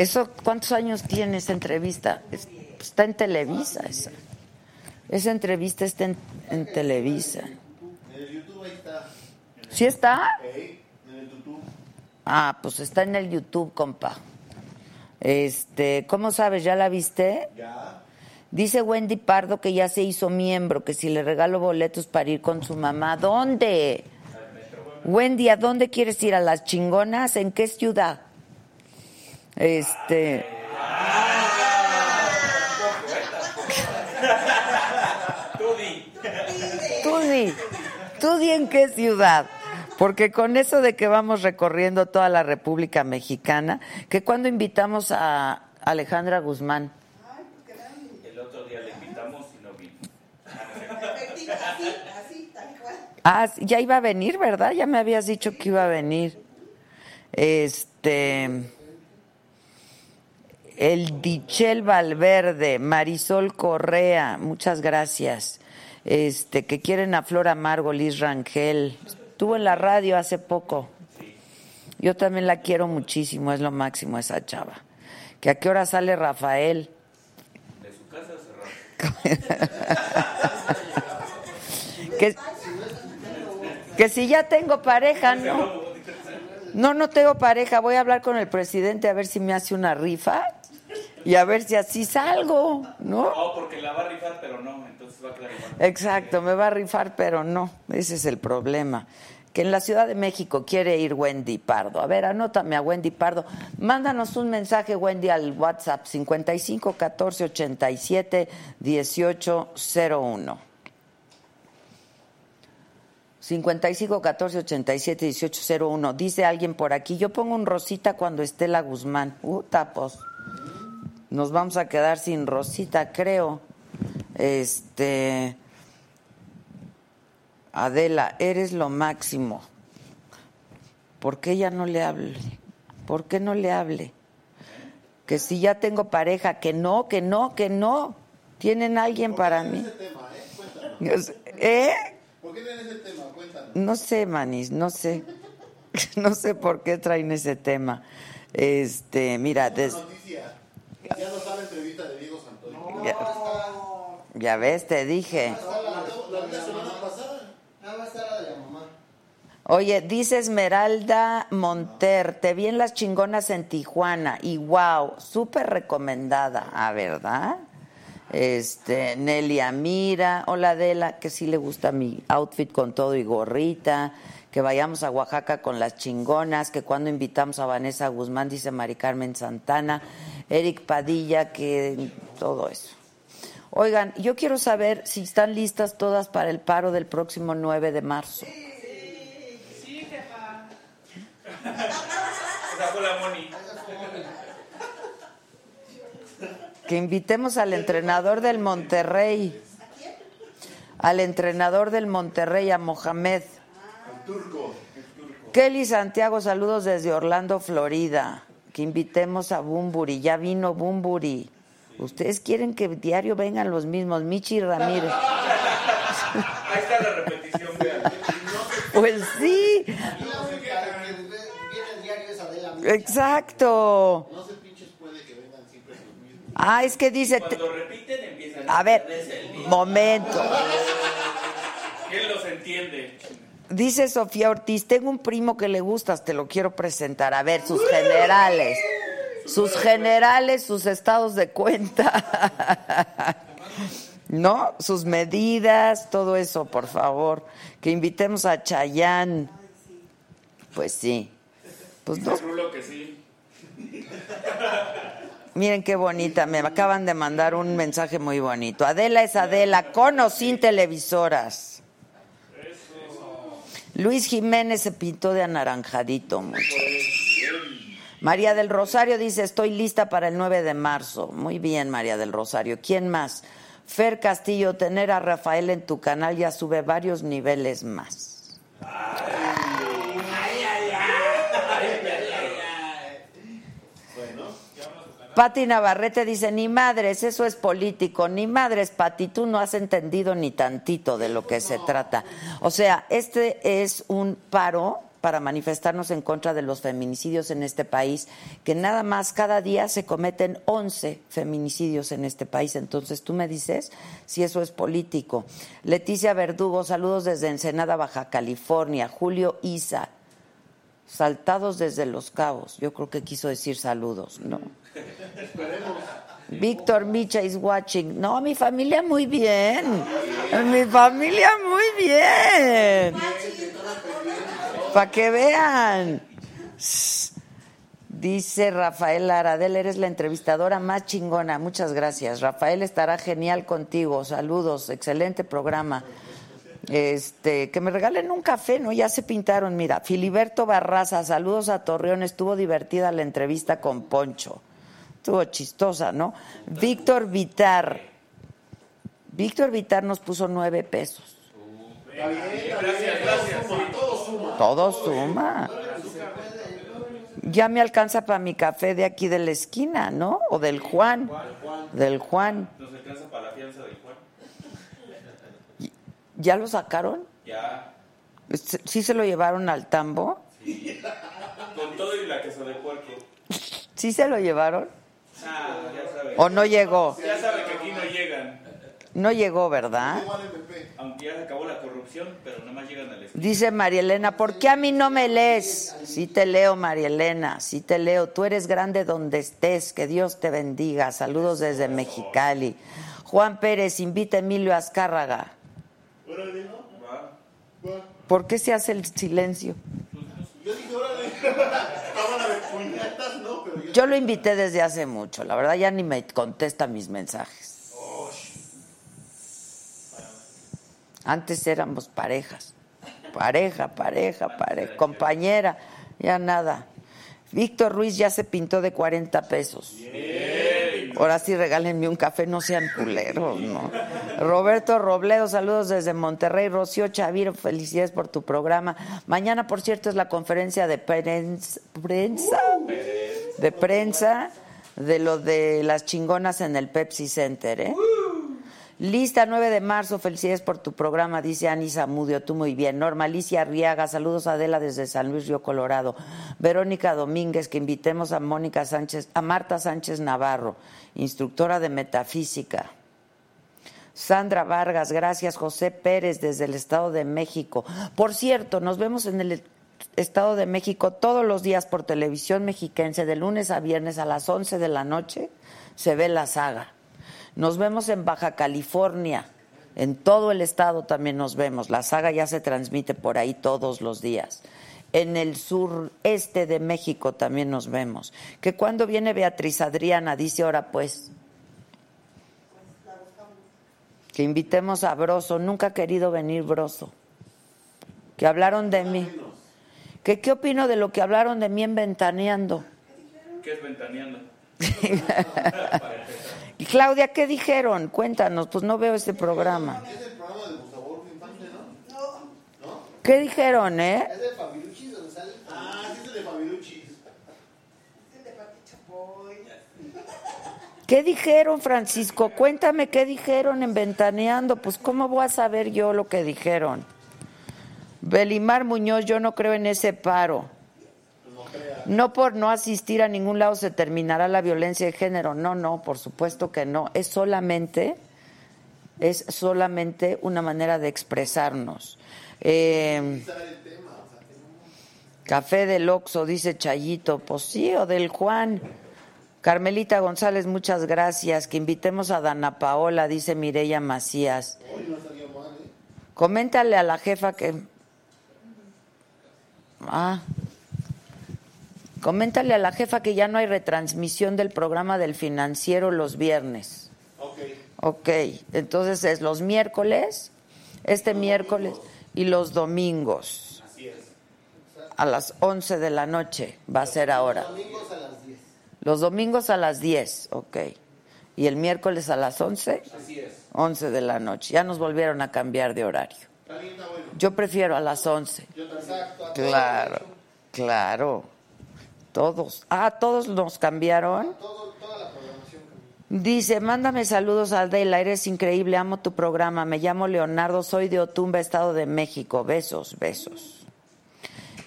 Eso, ¿cuántos años tiene esa entrevista? Es- Está en Televisa esa. Esa entrevista está en, Televisa. En el YouTube ahí está. ¿Sí está? Ah, pues está en el YouTube, compa. Este, ¿cómo sabes? ¿Ya la viste? Ya. Dice Wendy Pardo que ya se hizo miembro, que si le regalo boletos para ir con su mamá. ¿Dónde? Wendy, ¿a dónde quieres ir? ¿A las chingonas? ¿En qué ciudad? Este. Tú di. Tú di, tú di en qué ciudad. Porque con eso de que vamos recorriendo toda la República Mexicana, que cuando invitamos a Alejandra Guzmán, El otro día le invitamos y no vino. Ah, ya iba a venir, ¿verdad? Ya me habías dicho que iba a venir. Este. El Dichel Valverde, Marisol Correa, muchas gracias. Este, que quieren a Flor Amargo, Liz Rangel. Estuvo en la radio hace poco. Yo también la quiero muchísimo, es lo máximo esa chava. ¿Que a qué hora sale Rafael? De su casa cerrada. que, [LAUGHS] que si ya tengo pareja, no. No, no tengo pareja. Voy a hablar con el presidente a ver si me hace una rifa y a ver si así salgo, ¿no? No, porque la va a rifar, pero no, entonces va a quedar igual. Exacto, me va a rifar, pero no. Ese es el problema. Que en la Ciudad de México quiere ir Wendy Pardo. A ver, anótame a Wendy Pardo. Mándanos un mensaje, Wendy, al WhatsApp 55 14 87 18 01. 55 14 87 18 01. Dice alguien por aquí, yo pongo un Rosita cuando esté la Guzmán. Uh, tapos. Nos vamos a quedar sin Rosita, creo. Este. Adela, eres lo máximo. ¿Por qué ella no le hable? ¿Por qué no le hable? Que si ya tengo pareja, que no, que no, que no. Tienen alguien para mí. Yo sé- ¿Eh? ¿Por qué tienen ese tema? Cuéntanos. No sé, Manis, no sé. [LAUGHS] No sé por qué traen ese tema. Este, mira, des- Noticia. Ya no está la entrevista de Diego Santoy. ya, ya ves, te dije. La vi la semana pasada. Nada más está la de la mamá. Oye, dice Esmeralda Monter, te vi en las chingonas en Tijuana y wow, súper recomendada, ah, ¿verdad? Este, Nelia Mira, hola Adela, que sí le gusta mi outfit con todo y gorrita, que vayamos a Oaxaca con las chingonas, que cuando invitamos a Vanessa Guzmán, dice Mari Carmen Santana, Eric Padilla, que todo eso. Oigan, yo quiero saber si están listas todas para el paro del próximo 9 de marzo. Fue la Moni. Que invitemos al entrenador del Monterrey. Al entrenador del Monterrey, a Mohamed. Kelly Santiago, saludos desde Orlando, Florida. Que invitemos a Bumburi. Ya vino Bumburi. Ustedes quieren que diario vengan los mismos, Michi Ramírez. Ahí está la repetición, vean. Pues sí, exacto. No se pinches puede que vengan siempre los mismos. Ah, es que dice... Cuando repiten empiezan A ver, momento. ¿Quién los entiende? Dice Sofía Ortiz, tengo un primo que le gustas, te lo quiero presentar. A ver, sus generales. Sus generales, sus estados de cuenta. [LAUGHS] ¿No? Sus medidas, todo eso, por favor. Que invitemos a Chayán. Pues sí. Pues no, que sí. [LAUGHS] Miren qué bonita, me acaban de mandar un mensaje muy bonito. Adela es Adela, con o sin televisoras. Luis Jiménez se pintó de anaranjadito. muchachos. María del Rosario dice, estoy lista para el 9 de marzo. Muy bien, María del Rosario. ¿Quién más? Fer Castillo, tener a Rafael en tu canal ya sube varios niveles más. Pati Navarrete dice, ni madres, eso es político, ni madres, Pati, tú no has entendido ni tantito de lo que se trata. O sea, este es un paro para manifestarnos en contra de los feminicidios en este país, que nada más cada día se cometen 11 feminicidios en este país. Entonces tú me dices si eso es político. Leticia Verdugo, saludos desde Ensenada, Baja California. Julio Isa, saltados desde Los Cabos. Yo creo que quiso decir saludos, ¿no? Víctor Micha is watching. No, mi familia muy bien. Mi familia muy bien. Para que vean. Dice Rafael Aradel, eres la entrevistadora más chingona. Muchas gracias. Rafael estará genial contigo. Saludos, excelente programa. Este, que me regalen un café, ¿no? Ya se pintaron, mira. Filiberto Barraza, saludos a Torreón. Estuvo divertida la entrevista con Poncho. Estuvo chistosa, ¿no? Víctor Vitar. Víctor Vitar nos puso nueve pesos. Gracias, gracias. sí. Todo suma. Ya me alcanza para mi café de aquí de la esquina, ¿no? O del Juan. Del Juan. Nos alcanza para la fianza del Juan. ¿Ya lo sacaron? Ya. ¿Sí se lo llevaron al tambo? Con todo y la queso de puerco. ¿Sí se lo llevaron? Ah, ya sabe. ¿O no llegó? Ya sabe que aquí no llegan. No llegó, ¿verdad? Aunque ya se acabó la corrupción, pero nada más llegan al estilo. Dice María Elena, ¿por qué a mí no me lees? Sí te leo, María Elena, sí te leo. Tú eres grande donde estés, que Dios te bendiga. Saludos desde Mexicali. Juan Pérez, invita a Emilio Azcárraga. ¿Por qué se hace el silencio? Yo dije, [LAUGHS] órale, cámara de puñetas, ¿no? Pero yo lo invité desde hace mucho, la verdad ya ni me contesta mis mensajes. Antes éramos parejas, pareja, pareja, pareja, compañera, ya nada. Víctor Ruiz ya se pintó de 40 pesos. Ahora sí regálenme un café, no sean culeros, ¿no? Roberto Robledo, saludos desde Monterrey. Rocío Chaviro, felicidades por tu programa. Mañana, por cierto, es la conferencia de prensa, prensa, de prensa de lo de las chingonas en el Pepsi Center, ¿eh? Lista 9 de marzo, felicidades por tu programa, dice Ani Zamudio, tú muy bien. Norma Alicia Arriaga, saludos a Adela desde San Luis Río Colorado. Verónica Domínguez, que invitemos a Mónica Sánchez, a Marta Sánchez Navarro, instructora de metafísica. Sandra Vargas, gracias. José Pérez desde el Estado de México. Por cierto, nos vemos en el Estado de México todos los días por televisión mexiquense, de lunes a viernes a las 11 de la noche, se ve la saga. Nos vemos en Baja California, en todo el estado también nos vemos. La saga ya se transmite por ahí todos los días. En el sureste de México también nos vemos. Que cuando viene Beatriz Adriana, dice ahora pues. Que invitemos a Broso. Nunca ha querido venir Broso. Que hablaron de mí. Que qué opino de lo que hablaron de mí en Ventaneando. ¿Qué es ventaneando? [LAUGHS] Y Claudia, ¿qué dijeron? Cuéntanos, pues no veo ese programa. es el programa de Gustavo Infante, ¿no? ¿Qué dijeron, eh? Es de Fabiruchis donde sale. Ah, sí es el de Fabiruchis. Es de Pati Chapoy. ¿Qué dijeron, Francisco? Cuéntame qué dijeron en Ventaneando. Pues, ¿cómo voy a saber yo lo que dijeron? Belimar Muñoz, yo no creo en ese paro. No por no asistir a ningún lado se terminará la violencia de género. No, no, por supuesto que no. Es solamente, es solamente una manera de expresarnos. Eh, Café del Oxo, dice Chayito. Pues sí, o del Juan. Carmelita González, muchas gracias. Que invitemos a Dana Paola, dice Mireya Macías. Coméntale a la jefa que. Ah. Coméntale a la jefa que ya no hay retransmisión del programa del financiero los viernes. Ok. Ok, entonces es los miércoles, este miércoles y los domingos. Así es. A las 11 de la noche va a ser ahora. Domingos a las 10. Los domingos a las 10, ok. ¿Y el miércoles a las 11? Así es. 11 de la noche. Ya nos volvieron a cambiar de horario. Yo prefiero a las 11. Yo también. Exacto. a Claro, claro. Todos. Ah, todos nos cambiaron. Dice, mándame saludos a Adela, eres increíble, amo tu programa. Me llamo Leonardo, soy de Otumba, Estado de México. Besos, besos.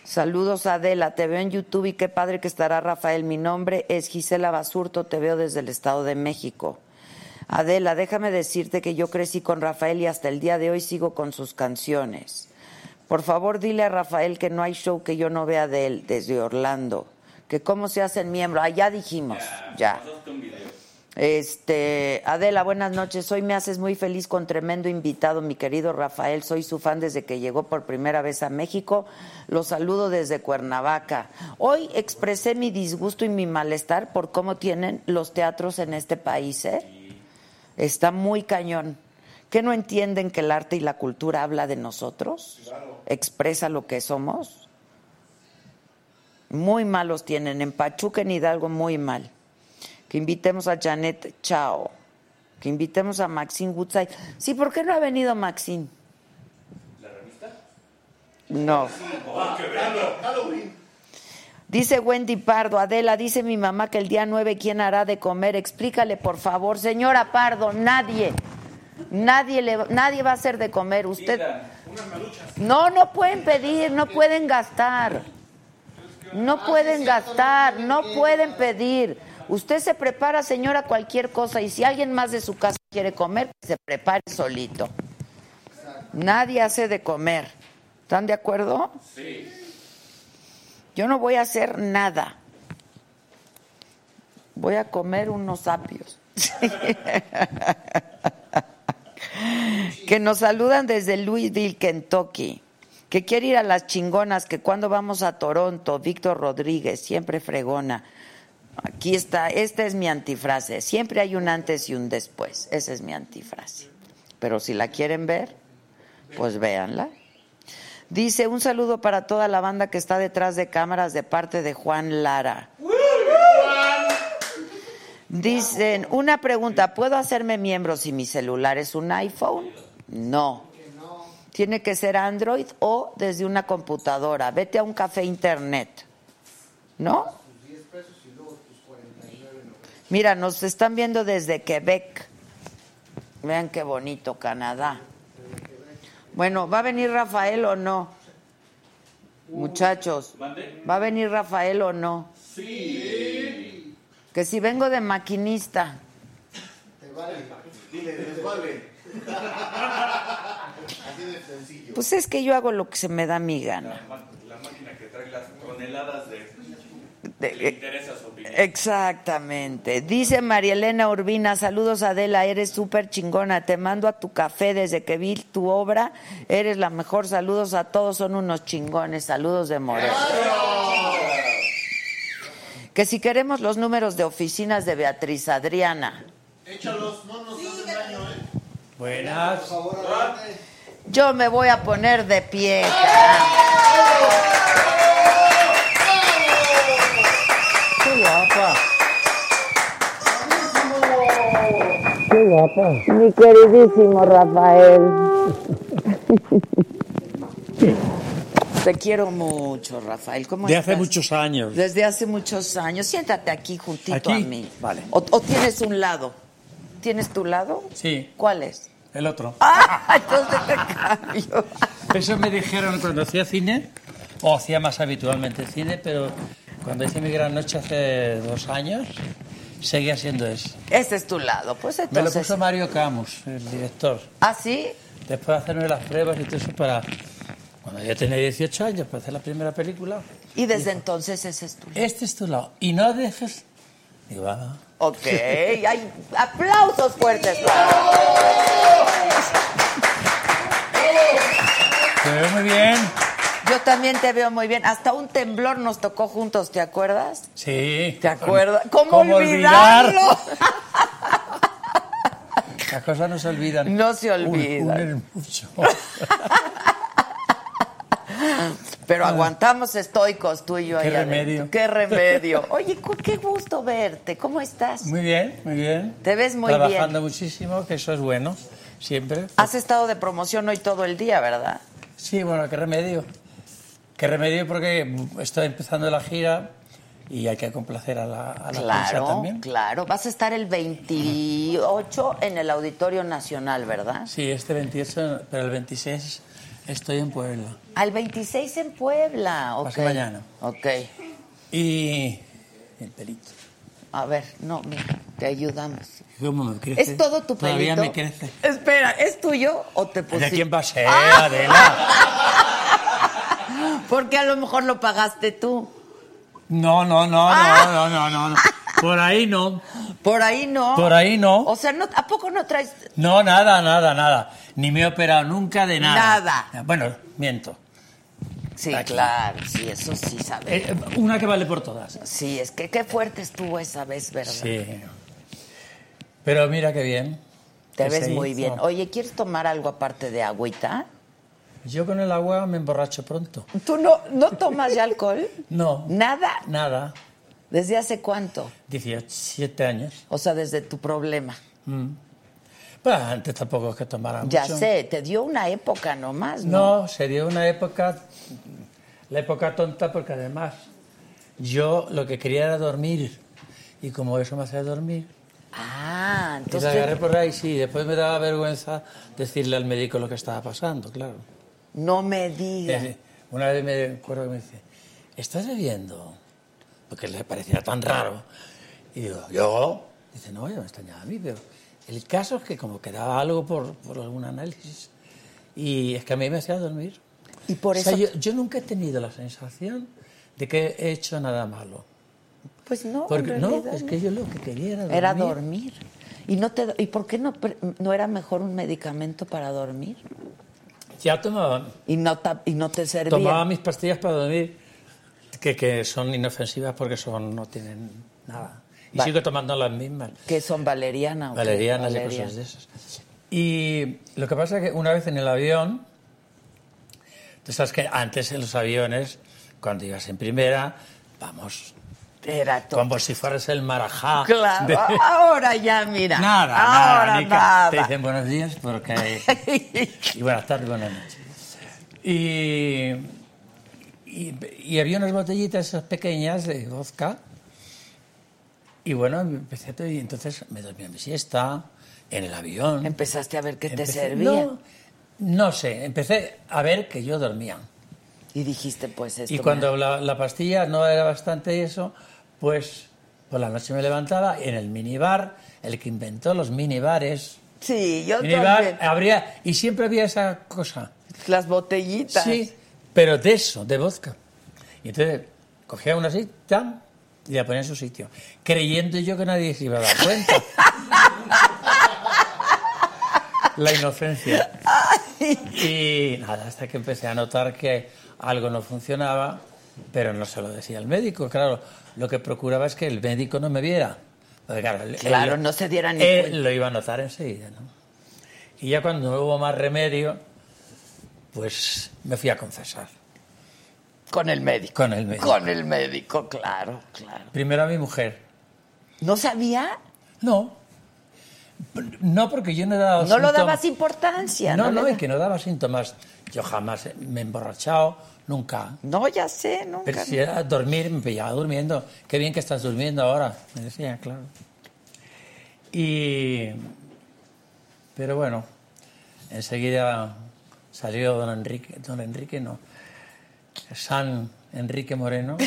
Saludos Adela, te veo en YouTube y qué padre que estará Rafael. Mi nombre es Gisela Basurto, te veo desde el Estado de México. Adela, déjame decirte que yo crecí con Rafael y hasta el día de hoy sigo con sus canciones. Por favor, dile a Rafael que no hay show que yo no vea de él desde Orlando. Que cómo se hacen miembro. Ah, ya dijimos, ya. Este, Adela, buenas noches. Hoy me haces muy feliz con tremendo invitado, mi querido Rafael. Soy su fan desde que llegó por primera vez a México. Los saludo desde Cuernavaca. Hoy expresé mi disgusto y mi malestar por cómo tienen los teatros en este país, ¿eh? Está muy cañón. ¿Qué no entienden que el arte y la cultura habla de nosotros? Expresa lo que somos. Muy malos tienen. En Pachuca, en Hidalgo, muy mal que invitemos a Janet Chao, que invitemos a Maxine Woodside. Sí, ¿por qué no ha venido Maxine? ¿La revista? No. Halloween. Dice Wendy Pardo, Adela, dice mi mamá que el día 9 quién hará de comer. Explícale, por favor. Señora Pardo, nadie. Nadie, le, nadie va a hacer de comer. Usted. No, no pueden pedir, no pueden gastar. No pueden gastar, no pueden pedir. Usted se prepara, señora, cualquier cosa y si alguien más de su casa quiere comer, se prepare solito. Nadie hace de comer. ¿Están de acuerdo? Sí. Yo no voy a hacer nada. Voy a comer unos apios. [LAUGHS] que nos saludan desde Louisville, Kentucky. Que quiere ir a las chingonas, que cuando vamos a Toronto, Víctor Rodríguez, siempre fregona. Aquí está, esta es mi antifrase. Siempre hay un antes y un después. Esa es mi antifrase. Pero si la quieren ver, pues véanla. Dice, un saludo para toda la banda que está detrás de cámaras de parte de Juan Lara. Dicen, una pregunta, ¿puedo hacerme miembro si mi celular es un iPhone? No. Tiene que ser Android o desde una computadora. Vete a un café internet. ¿No? Mira, nos están viendo desde Quebec. Vean qué bonito Canadá. Bueno, ¿va a venir Rafael o no? Muchachos, ¿Mande? ¿va a venir Rafael o no? Sí. Que si vengo de maquinista. Te vale. Dile, les vale. Así de sencillo. Pues es que yo hago lo que se me da mi gana. La, ma- la máquina que trae las toneladas de... De- Le interesa su opinión. Exactamente. Dice María Elena Urbina, saludos Adela, eres súper chingona, te mando a tu café desde que vi tu obra, eres la mejor, saludos a todos, son unos chingones, saludos de Morelos. Que si queremos los números de oficinas de Beatriz Adriana, Échalos, no nos hacen daño, ¿eh? Buenas. Por favor, adelante. yo me voy a poner de pie. cara. Qué guapa. Qué guapa. Mi queridísimo Rafael. Te quiero mucho, Rafael. ¿Cómo De estás? hace muchos años. Desde hace muchos años. Siéntate aquí juntito ¿Aquí? a mí. Vale. O, o tienes un lado. ¿Tienes tu lado? Sí, ¿Cuál es? el otro. [LAUGHS] ¡Ah! Entonces te cambio. Eso me dijeron cuando hacía cine, o hacía más habitualmente cine, pero cuando hice mi gran noche hace dos años, seguía siendo eso. Ese es tu lado. Pues Me lo entonces. puso Mario Camus, el director. ¿Ah, sí? Después de hacerme las pruebas y todo eso para... Cuando yo tenía 18 años, para hacer la primera película, Y desde entonces ese es tu lado. este es tu lado. Y no dejes... Digo, ah, Ok. Hay aplausos fuertes. te veo muy bien. Yo también te veo muy bien. Hasta un temblor nos tocó juntos, ¿te acuerdas? Sí. ¿Te acuerdas? ¿Cómo, ¿Cómo olvidarlo? Las cosas no se olvidan. No se olvidan. mucho. Pero aguantamos estoicos tú y yo Qué adentro. remedio. Qué remedio. Oye, qué gusto verte. ¿Cómo estás? Muy bien, muy bien. Te ves muy Trabajando bien. muchísimo, que eso es bueno, siempre. Has estado de promoción hoy todo el día, ¿verdad? Sí, bueno, qué remedio. Qué remedio porque estoy empezando la gira y hay que complacer a la, a la prensa Claro, también. claro. Vas a estar el 28 en el Auditorio Nacional, ¿verdad? Sí, este 28, pero el 26 estoy en Puebla. Al 26 en Puebla. ok. Mañana. Ok. Y el pelito. A ver, no, mira, te ayudamos. ¿Cómo me crece? ¿Es todo tu pelito? Todavía me crece. Espera, ¿es tuyo o te ¿De pusiste? quién va a ser, Ah. Adela? [LAUGHS] Porque a lo mejor lo pagaste tú. No, no, no, Ah. no, no, no, no. Por ahí no. Por ahí no. Por ahí no. O sea, no, ¿a poco no traes? No, nada, nada, nada. Ni me he operado nunca de nada. Nada. Bueno, miento. Sí, Aquí. claro, sí, eso sí sabes. Eh, una que vale por todas. Sí, es que qué fuerte estuvo esa vez, ¿verdad? Sí. Pero mira qué bien. Te ves muy hizo. bien. Oye, ¿quieres tomar algo aparte de agüita? Yo con el agua me emborracho pronto. ¿Tú no, no tomas ya alcohol? [LAUGHS] No. ¿Nada? Nada. ¿Desde hace cuánto? 17 años. O sea, desde tu problema. Pues antes tampoco es que tomara Ya mucho. sé, te dio una época nomás, ¿no? No, sería una época, la época tonta porque además yo lo que quería era dormir y como eso me hacía dormir, Ah, y la agarré entonces por ahí, sí, después me daba vergüenza decirle al médico lo que estaba pasando, claro. No me digas. Una vez me acuerdo que me dice, ¿estás bebiendo? Porque le parecía tan raro. Y digo, ¿yo? Dice, no, yo me extrañaba a mí, pero el caso es que como quedaba algo por, por algún análisis y es que a mí me hacía dormir. Y por O sea, eso, yo, yo nunca he tenido la sensación de que he hecho nada malo. pues no, Porque en no, es que yo lo que quería era dormir. Era dormir. ¿Y, no te, ¿Y por qué no, no era mejor un medicamento para dormir? Ya tomaba, Y no, y no te servía. tomaba mis pastillas para dormir, que, que son inofensivas porque son no tienen nada. Y Va- sigo tomando las mismas. Que son valeriana. o qué? Valerianas y cosas de esas. Y lo que pasa es que una vez en el avión, tú sabes que antes en los aviones, cuando ibas en primera, vamos, Era todo. como si fueras el marajá. Claro, de- ahora ya, mira. Nada, ahora nada, nada. Te dicen buenos días porque... [LAUGHS] y buenas tardes, buenas noches. Y, y, y había unas botellitas esas pequeñas de vodka. Y bueno, empecé a y entonces me dormí a mi siesta, en el avión. Empezaste a ver qué te servía. No, no sé, empecé a ver que yo dormía. Y dijiste, pues esto. Y cuando la, la pastilla no era bastante eso, pues por la noche me levantaba y en el minibar, el que inventó los minibares, Sí, yo minibar, también. habría, y siempre había esa cosa. Las botellitas. Sí, pero de eso, de vodka. Y entonces cogía una así, y la ponía en su sitio, creyendo yo que nadie se iba a dar cuenta. la inocencia. Y nada, hasta que empecé a notar que algo no funcionaba, pero no se lo decía al médico. Claro, lo que procuraba es que el médico no me viera. Porque, claro, él- Claro, él- no se diera ni él cuenta. lo iba a notar enseguida, ¿no? Y ya cuando no hubo más remedio, pues me fui a confesar. Con el médico. Con el médico. Con el médico, claro, claro. Primero a mi mujer. ¿No sabía? No. No, porque yo no he dado No lo dabas importancia. No, no, da- y que no daba síntomas. Yo jamás me he emborrachado, nunca. No, ya sé, nunca. Pero si era dormir, me pillaba durmiendo. Qué bien que estás durmiendo ahora, me decía, claro. Y... Pero bueno, enseguida salió don Enrique, don Enrique no, San Enrique Moreno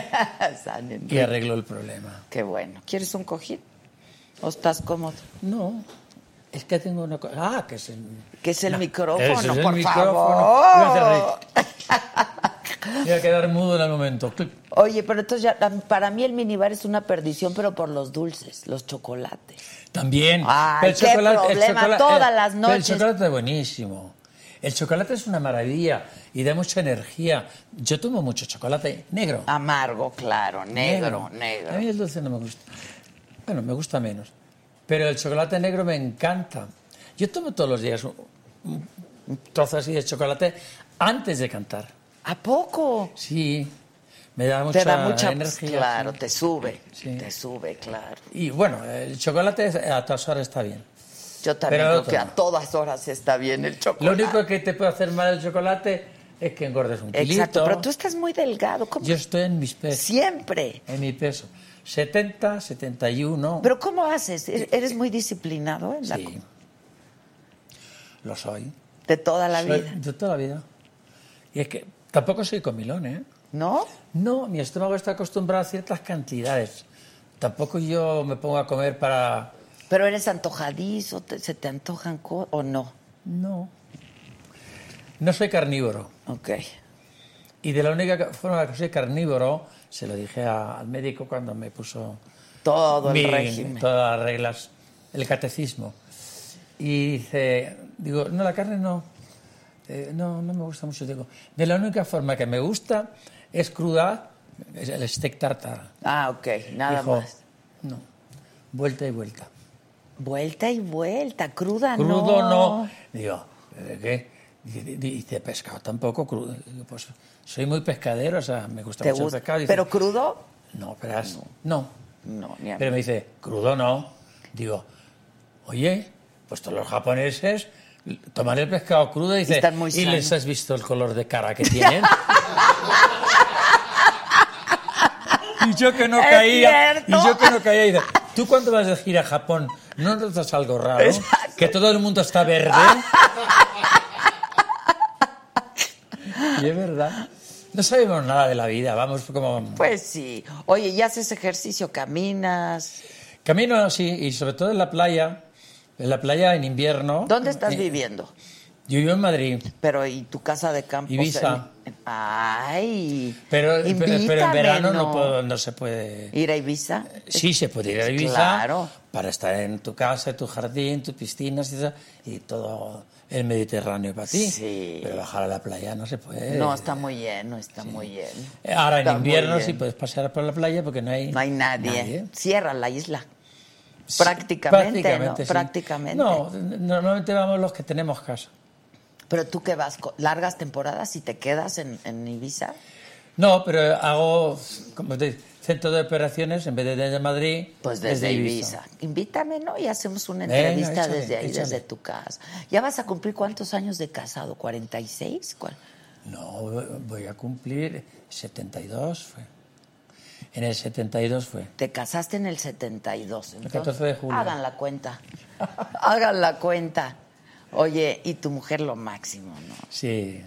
[LAUGHS] San y Enrique. arregló el problema. Qué bueno. ¿Quieres un cojín? ¿O estás cómodo? No, es que tengo una cosa... Ah, que es el... Que es el No, micrófono, es el por micrófono. favor. Iba a quedar mudo en el momento. Oye, pero entonces ya, para mí el minibar es una perdición, pero por los dulces, los chocolates. También. Ay, qué problema, todas las pero El noches. chocolate es buenísimo. El chocolate es una maravilla y da mucha energía. Yo tomo mucho chocolate negro. Amargo, claro, negro, negro. A mí el dulce no me gusta. Bueno, me gusta menos. Pero el chocolate negro me encanta. Yo tomo todos los días un, un trozo así de chocolate antes de cantar. ¿A poco? Sí, me da mucha, te da mucha energía. Claro, sí. te sube. Sí. Te sube, claro. Y bueno, el chocolate a todas horas está bien. Yo también Pero creo que a todas horas está bien el chocolate. Lo único que te puede hacer mal el chocolate es que engordes un kilito. Exacto, pero tú estás muy delgado. ¿Cómo? Yo estoy en mis pesos. Siempre. En mi peso. 70, 71. Pero ¿cómo haces? ¿E- ¿Eres muy disciplinado en la sí. Lo soy. de toda la Soy- vida? De toda la vida. Y es que tampoco soy comilón, ¿eh? ¿No? No, mi estómago está acostumbrado a ciertas cantidades. Tampoco yo me pongo a comer para... Pero eres antojadizo, te- ¿se te antojan cosas o no? No. No soy carnívoro. Ok. Y de la única ca- forma que soy carnívoro, se lo dije a- al médico cuando me puso Todo el mi- régimen. todas las reglas, el catecismo. Y dice, digo, no, la carne no, Eh, no, no me gusta mucho. Digo, de la única forma que me gusta es cruda, es el steak tartar. Ah, ok, nada Dijo, más. no, vuelta y vuelta. Vuelta y vuelta, cruda Crudo no. no. Digo, ¿de qué? Dice, pescado tampoco crudo. Pues soy muy pescadero, o sea, me gusta ¿Te mucho gusta? el pescado. Dice, ¿Pero crudo? No, verás, no. No, ni a Pero me dice, crudo no. Digo, oye, pues todos los japoneses toman el pescado crudo y, dice, Están muy ¿y les sanos". has visto el color de cara que tienen? [LAUGHS] y yo que no Es caía, cierto. y yo que no caía, y dice, ¿tú cuando vas de gira a Japón no notas algo raro? Exacto. Que todo el mundo está verde. [LAUGHS] y es verdad. No sabemos nada de la vida, vamos como... Pues sí. Oye, ¿y haces ejercicio? ¿Caminas? Camino, sí, y sobre todo en la playa. En la playa en invierno. ¿Dónde estás Eh, viviendo? Yo vivo en Madrid. Pero, ¿y tu casa de campo? Ibiza. Ay. Pero, en verano no, puedo- no se puede. ¿Ir a Ibiza? Sí, se puede ir a Ibiza Claro. para estar en tu casa, tu jardín, tus piscinas y, todo el Mediterráneo para ti. Sí. Pero bajar a la playa no se puede. No, está muy lleno, está muy lleno. Ahora en Está invierno sí puedes pasear por la playa porque no hay, No hay nadie. Cierra la isla. Prácticamente, Prácticamente, ¿no? sí. Prácticamente. No, normalmente vamos los que tenemos casa. Pero tú que vas, largas temporadas y te quedas en, en Ibiza. No, pero hago, como te digo, centro de operaciones en vez de desde Madrid, Pues desde Ibiza. Invítame, ¿no? Y hacemos una Venga, entrevista échale, desde ahí, échale. desde tu casa. ¿Ya vas a cumplir cuántos años de casado? ¿46? ¿Cuál? No, voy a cumplir 72 fue. En el 72 fue. Te casaste en el 72. entonces, 14 de julio. Hagan la cuenta. hagan la cuenta. Oye, y tu mujer lo máximo, ¿no? Sí,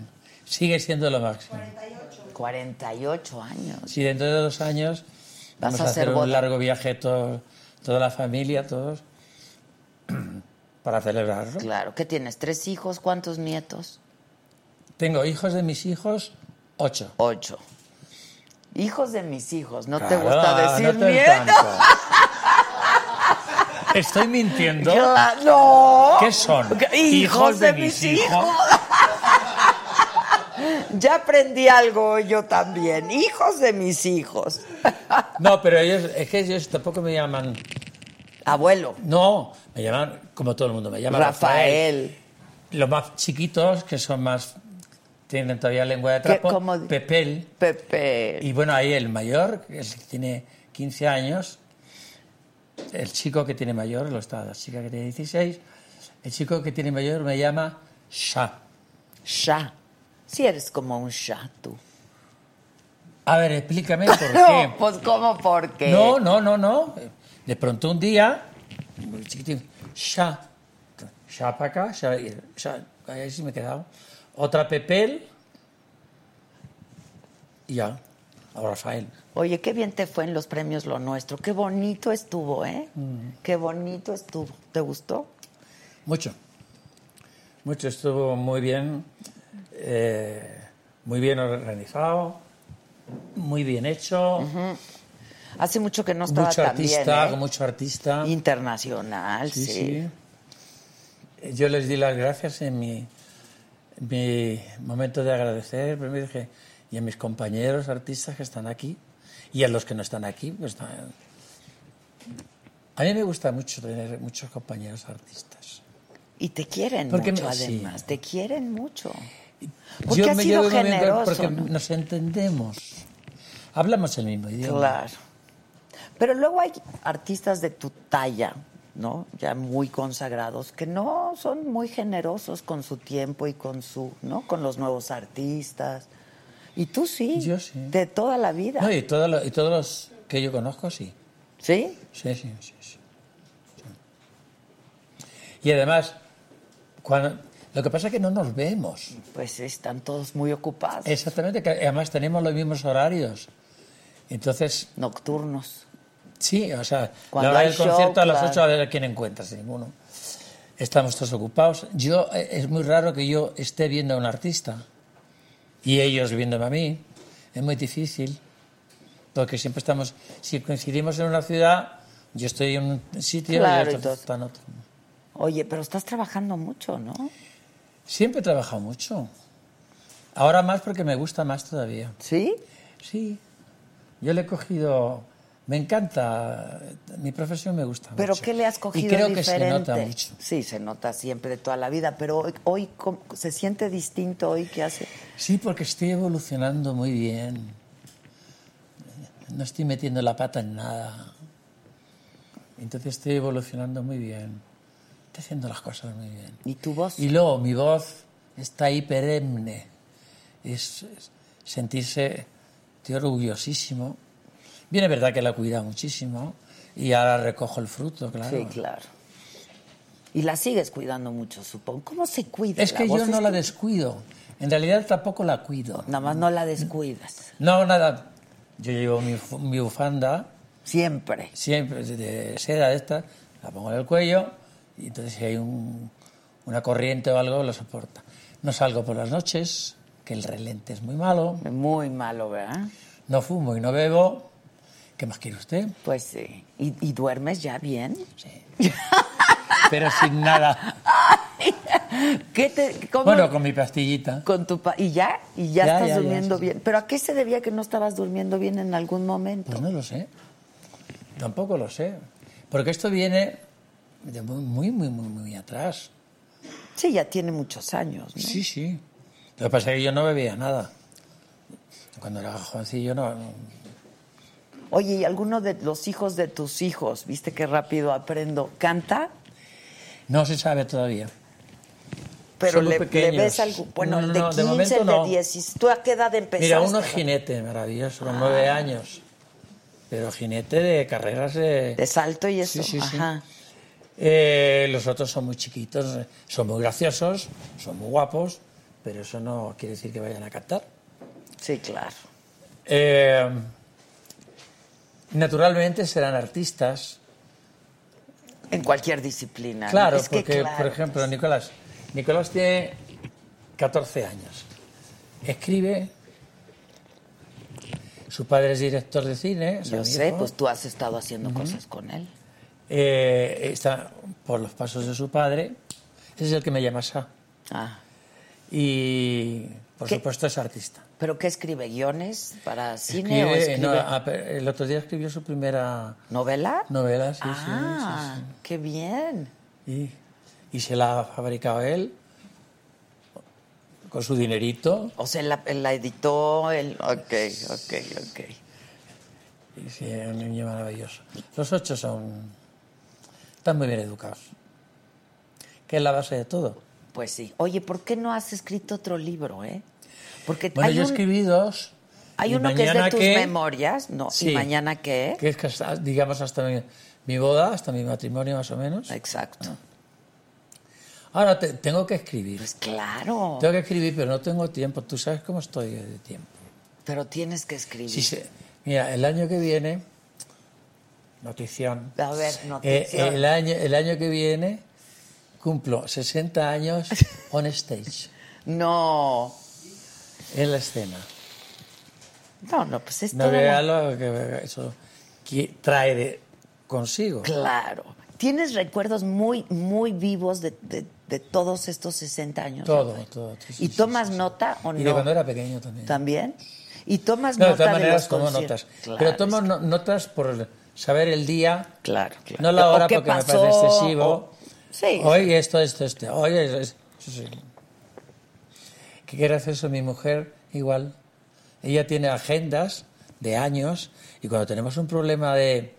sigue siendo lo máximo. 48 años. Si dentro de dos años Vas vamos a hacer hacer boda. un largo viaje todo, toda la familia, todos, [CLEARS THROAT] para celebrarlo. Claro. ¿Qué tienes? ¿Tres hijos? ¿Cuántos nietos? Tengo hijos de mis hijos, ocho. Ocho. Hijos de mis hijos. ¿No te gusta no decir tanto. Estoy mintiendo. No. ¿Qué son? Hijos de mis hijos. [LAUGHS] Ya aprendí algo yo también. Hijos de mis hijos. [LAUGHS] No, pero ellos, es que ellos tampoco me llaman. Abuelo. No, me llaman como todo el mundo, me llaman Rafael. Rafael. Los más chiquitos, que son más. Tienen todavía lengua de ¿Qué- trapo? Pepel. Pepe. Y bueno, ahí el mayor, el que tiene 15 años, el chico que tiene mayor lo está, la chica que tiene 16. El chico que tiene mayor me llama Sha. Sha. Si eres como un Sha, tú. A ver, explícame [LAUGHS] por qué. No, pues ¿cómo? Porque. No, no, no, no. De pronto un día, muy chiquitín, Sha. Sha para acá, Sha, Sha. Ahí sí me he quedado. Otra Pepel. Y ya. Ahora Rafael. Oye, qué bien te fue en los premios Lo Nuestro. Qué bonito estuvo, ¿eh? Mm. Qué bonito estuvo. ¿Te gustó? Mucho. Mucho, estuvo muy bien. eh, muy bien organizado. Muy bien hecho. Hace mucho que no estaba mucho tan bien, artista, ¿eh? mucho artista. Internacional, sí. Sí, sí. Yo les di las gracias en mi, mi momento de agradecer. Primero dije, y a mis compañeros artistas que están aquí, y a los que no están aquí, pues A mí me gusta mucho tener muchos compañeros artistas. Y te quieren Porque mucho, me- sí. además. Te quieren mucho. Porque Yo has me sido generoso. porque ¿no? nos entendemos. Hablamos el mismo idioma. Claro. Pero luego hay artistas de tu talla, ¿no? Ya muy consagrados, que no son muy generosos con su tiempo y con su, ¿no? Con los nuevos artistas. Y tú sí. Yo sí. De toda la vida. No, y, todo lo- y todos los que yo conozco, sí. ¿Sí? Sí, sí, sí. sí. Sí. Y además, cuando, lo que pasa es que no nos vemos. Pues están todos muy ocupados. Exactamente, que además tenemos los mismos horarios. Entonces, Nocturnos. Sí, o sea, Cuando la hora hay del show, concierto a las claro. 8 a ver a quién encuentras, ninguno. Estamos todos ocupados. Yo, eh, es muy raro que yo esté viendo a un artista y ellos viéndome a mí. Es muy difícil, porque siempre estamos, si coincidimos en una ciudad, yo estoy en un sitio Claro, y y otro todo. está en otro. Oye, pero estás trabajando mucho, ¿no? Siempre he trabajado mucho. Ahora más porque me gusta más todavía. ¿Sí? Sí. Yo le he cogido. Me encanta. Mi profesión me gusta ¿Pero mucho. qué le has cogido Y creo diferente? que se nota mucho. Sí, se nota siempre de toda la vida, pero hoy, hoy ¿cómo- se siente distinto hoy que hace. Sí, porque estoy evolucionando muy bien. No estoy metiendo la pata en nada. Entonces estoy evolucionando muy bien. Estoy haciendo las cosas muy bien. ¿Y tu voz? Y luego mi voz está ahí perenne. Es, es sentirse, estoy orgullosísimo. Bien, es verdad que la cuida muchísimo y ahora recojo el fruto, claro. Sí, claro. Y la sigues cuidando mucho, supongo. ¿Cómo se cuida? Es que voz? yo no la descuido. En realidad tampoco la cuido. Nada más no la descuidas. No, nada. Yo llevo mi, mi bufanda, Siempre. siempre de seda esta, la pongo en el cuello y entonces si hay un- una corriente o algo lo soporta. No salgo por las noches, que el relente es muy malo. Muy malo, ¿verdad? No fumo y no bebo. ¿Qué más quiere usted? Pues sí. ¿Y, y duermes ya bien? Sí. [LAUGHS] Pero sin nada. ¿Qué te, cómo- Bueno, con mi pastillita. con tu pa- y ya y ya, Ya, estás ya, ya, durmiendo sí. bien. Pero ¿a qué se debía que no estabas durmiendo bien en algún momento? Pues no lo sé. Tampoco lo sé. Porque esto viene de muy, muy, muy, muy, muy atrás. Sí, ya tiene muchos años, ¿no? Sí, sí. Lo que pasa es que yo no bebía nada. Cuando era jovencillo no. Oye, ¿y alguno de los hijos de tus hijos, viste qué rápido aprendo, canta? No se sabe todavía. Pero le, le ves algo. Bueno, No, el de no, de 15, momento el de no. 10. ¿Tú a qué edad empezaste? Mira, uno es jinete maravilloso, con nueve años. Pero jinete de carreras de... De salto y eso. Sí, sí, sí. Ajá. Eh, los otros son muy chiquitos, son muy graciosos, son muy guapos, pero eso no quiere decir que vayan a cantar. Sí, claro. Eh, naturalmente serán artistas. En cualquier disciplina. ¿no? Claro, que, porque, claro, por ejemplo, Nicolás. Nicolás tiene 14 años. Escribe. Su padre es director de cine. Yo sé, pues tú has estado haciendo cosas con él. Eh, está por los pasos de su padre. Ese es el que me llama Sa. Ah. Y, por ¿Qué? supuesto, es artista. ¿Pero qué escribe? ¿Guiones para cine o Escribe- escribe no, ah, pero el otro día escribió su primera novela? novela, sí, sí, ah, sí, qué bien. sí. Y, y se la ha fabricado él con su dinerito. O sea, la, la editó el... Ok, ok, ok. Y sí, es un niño maravilloso. Los ocho son están muy bien educados. Que es la base de todo. Pues sí. Oye, ¿por qué no has escrito otro libro, eh? Porque Bueno, hay, yo un- escribí dos. hay uno que es de tus que- memorias, ¿no? Sí. ¿Y mañana qué? Que es que hasta- digamos hasta mi, mi boda, hasta mi matrimonio más o menos. Exacto. Ahora te- tengo que escribir. Pues claro. Tengo que escribir, pero no tengo tiempo. Tú sabes cómo estoy de tiempo. Pero tienes que escribir. Sí, sí. Mira, el año que viene, notición. A ver, Eh, notición. el, año, el año que viene cumplo 60 años [LAUGHS] on stage, No. En la escena. No, no, pues es No vea lo- lo que eso qui- trae de- consigo. Claro. ¿Tienes recuerdos muy, muy vivos de, de- de todos estos 60 años? Todo, Rafael? todo. sí, sí, ¿Y sí, tomas sí, nota o no? Y de cuando era pequeño también. ¿También? ¿Y tomas No, de nota todas maneras los tomo notas. Claro, pero tomo es que- no- notas por saber el día, Claro, claro. no la hora porque me pasó, parece excesivo. o- Sí. Hoy esto, esto, esto. Hoy es, es- eso. ¿Qué quiere hacer eso mi mujer? Igual. Ella tiene agendas de años y cuando tenemos un problema de...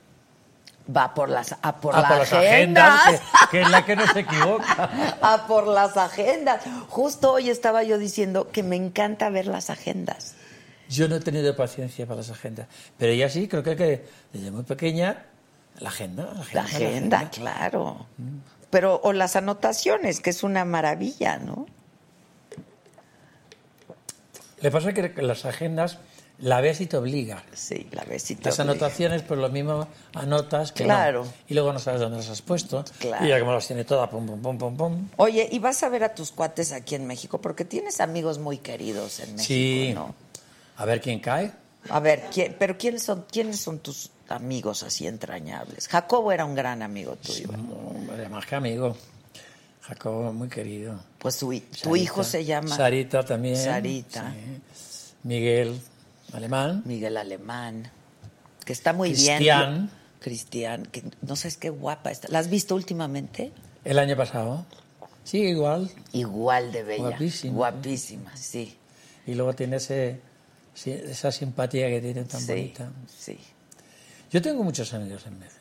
Va por las, a por Ah, las por las agendas. agendas, que, que es la que no se equivoca. [LAUGHS] a por las agendas. Justo hoy estaba yo diciendo que me encanta ver las agendas. Yo no he tenido paciencia para las agendas. Pero ella sí, creo que, que desde muy pequeña, la agenda. La agenda, La agenda, claro. Pero, o las anotaciones, que es una maravilla, ¿no? Le pasa que las agendas la ves y te obliga. Sí, la ves y te Las obliga. anotaciones, pues lo mismo anotas que no. Claro. Y luego no sabes dónde las has puesto. Claro. Y ya como las tiene todas, pum, pum, pum, pum, pum. Oye, ¿y vas a ver a tus cuates aquí en México? Porque tienes amigos muy queridos en México, Sí. ¿no? A ver quién cae. A ver, ¿quién- pero ¿quiénes son, ¿quiénes son tus amigos así entrañables? Jacobo era un gran amigo tuyo. Hombre, más que amigo. Jacobo, muy querido. Pues tu, hijo se llama Sarita también. Sarita. sí. Miguel, alemán. Miguel Alemán, que está muy Cristian. bien. Cristian, que no sabes qué guapa está. ¿La has visto últimamente? El año pasado. Sí, igual. Igual de bella. Guapísima. Guapísima, sí. Y luego tiene ese, esa simpatía que tiene tan sí, bonita. sí. Yo tengo muchos amigos en México.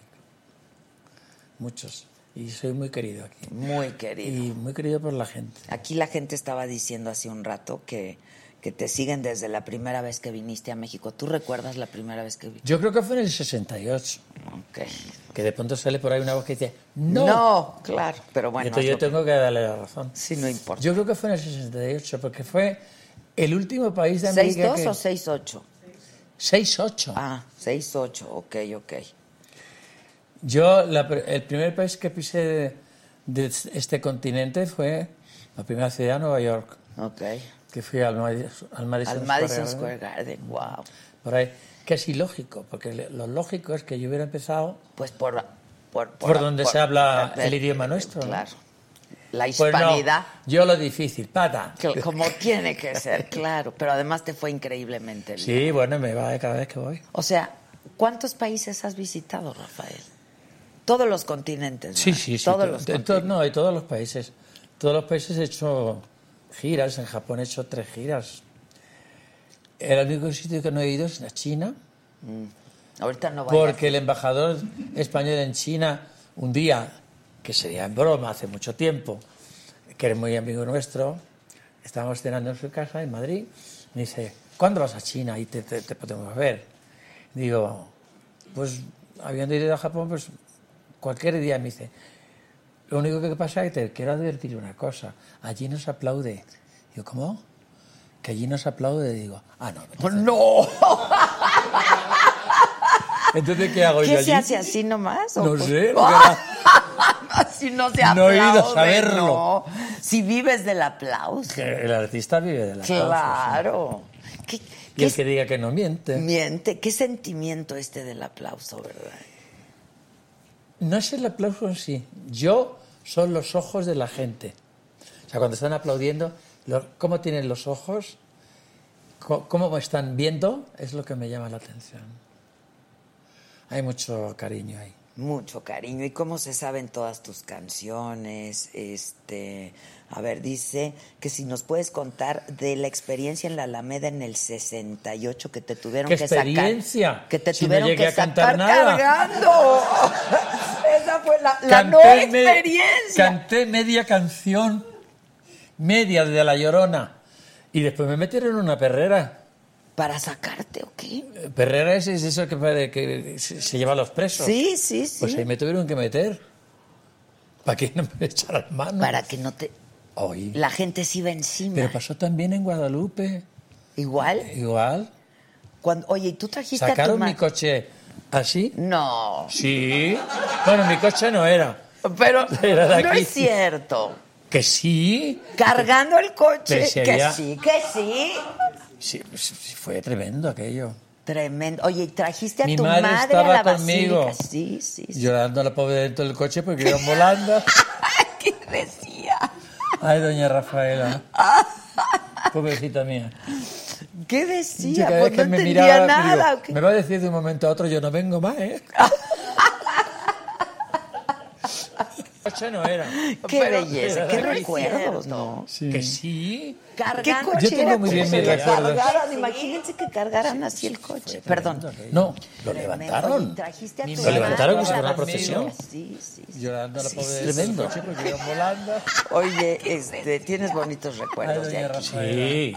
Muchos. Y soy muy querido aquí. Muy querido. Y muy querido por la gente. Aquí la gente estaba diciendo hace un rato que, que te siguen desde la primera vez que viniste a México. ¿Tú recuerdas la primera vez que viniste? Yo creo que fue en el 68. Ok. Que de pronto sale por ahí una voz que dice, no. No, claro. Pero bueno, entonces yo tengo que darle la razón. sí, no importa. Yo creo que fue en el 68, porque fue el último país de América ¿6-2 que... o 6-8? 6-8. Ah, 6-8, ok, ok. Yo, la el primer país que pisé de, de este continente fue la primera ciudad, Nueva York, Ok. que fui al, al Madison, Al Madison Square Square Garden, Garden, wow. Por ahí. Que es ilógico, porque lo lógico es que yo hubiera empezado Pues por... Por, Por donde se habla el idioma nuestro, ¿no? Claro. La Pues no, hispanidad. yo lo difícil, pata. como tiene que ser, claro. Pero además te fue increíblemente bien. Sí, bueno, me va cada vez que voy. O sea, ¿cuántos países has visitado, Rafael? Todos los continentes. Sí, ¿verdad? sí, sí. Todos to- los to- continentes. no, de todos los países. Todos los países he hecho giras. En Japón he hecho tres giras. El único sitio que no he ido es a China, Ahorita no vayas. porque el embajador español en China, un día, que sería en broma hace mucho tiempo, que es muy amigo nuestro, estábamos cenando en su casa en Madrid, me dice, ¿cuándo vas a China y te, te- te podemos ver? Digo, pues habiendo ido a Japón, pues cualquier día me dice, lo único que pasa es que te quiero advertir una cosa, allí nos aplaude. Digo, ¿cómo? Que allí nos aplaude, digo, ah, no. Pues ¡No! [LAUGHS] Entonces, ¿qué hago yo ¿Qué allí? se hace así nomás? o No pues- sé, [LAUGHS] Si no se No he ido a aplaude, saberlo. no. Si vives del aplauso. Que el artista vive de la causa, Claro. ¿Qué, sí. Y qué el que diga que no miente. miente? ¿Qué sentimiento este del aplauso, verdad? No es el aplauso en sí. Yo son los ojos de la gente. O sea, cuando están aplaudiendo, cómo tienen los ojos, cómo están viendo, es lo que me llama la atención. Hay mucho cariño ahí. Mucho cariño. ¿Y cómo se saben todas tus canciones? Este, a ver, dice que si nos puedes contar de la experiencia en la Alameda en el 68 que te tuvieron ¿Qué que sacar. experiencia? Que te Si no tuvieron llegué que a cantar sacar nada. cargando. [LAUGHS] Esa fue la, la no me- experiencia. canté media canción, media de La Llorona. Y después me metieron en una perrera. ¿Para sacarte o qué? Eh, Perrera es, es eso que, se, se lleva a los presos. Sí, sí, sí. Pues ahí me tuvieron que meter. Para que no me echaran mano. Para que no te... Oye, La gente se iba encima. Pero pasó también en Guadalupe. Igual. Igual. Cuando, oye, ¿y tú trajiste a tu Sacaron ma- mi coche así. No. Sí. Bueno, mi coche no era. Pero [LAUGHS] Era de no aquí. es cierto. Que sí. Cargando el coche. Que sí, que sí. Sí, fue tremendo aquello. Tremendo. Oye, ¿y trajiste a Mi tu madre madre, estaba a la conmigo. Sí, sí, sí. Llorando a la pobre dentro del coche porque iban volando. [LAUGHS] ¿Qué decía? Ay, doña Rafaela. [LAUGHS] Pobrecita mía. ¿Qué Yo decía? cada Pues no que me miraba, nada. digo, me va a decir de un momento a otro, yo no vengo más, ¿eh? [LAUGHS] coche no era. Qué Pero- belleza, pero qué era recuerdos, ¿no? Que sí. Cargando Yo tengo muy bien que mis recuerdos. Imagínense que cargaran así el coche. Perdón. No, lo levantaron. trajiste a tu Lo levantaron madre como si a fuera la una procesión. Sí, sí, sí. Llorando a la Sí, pobre sí, tremendo. coche porque iban volando. Oye, este, tienes bonitos recuerdos de aquí. Sí.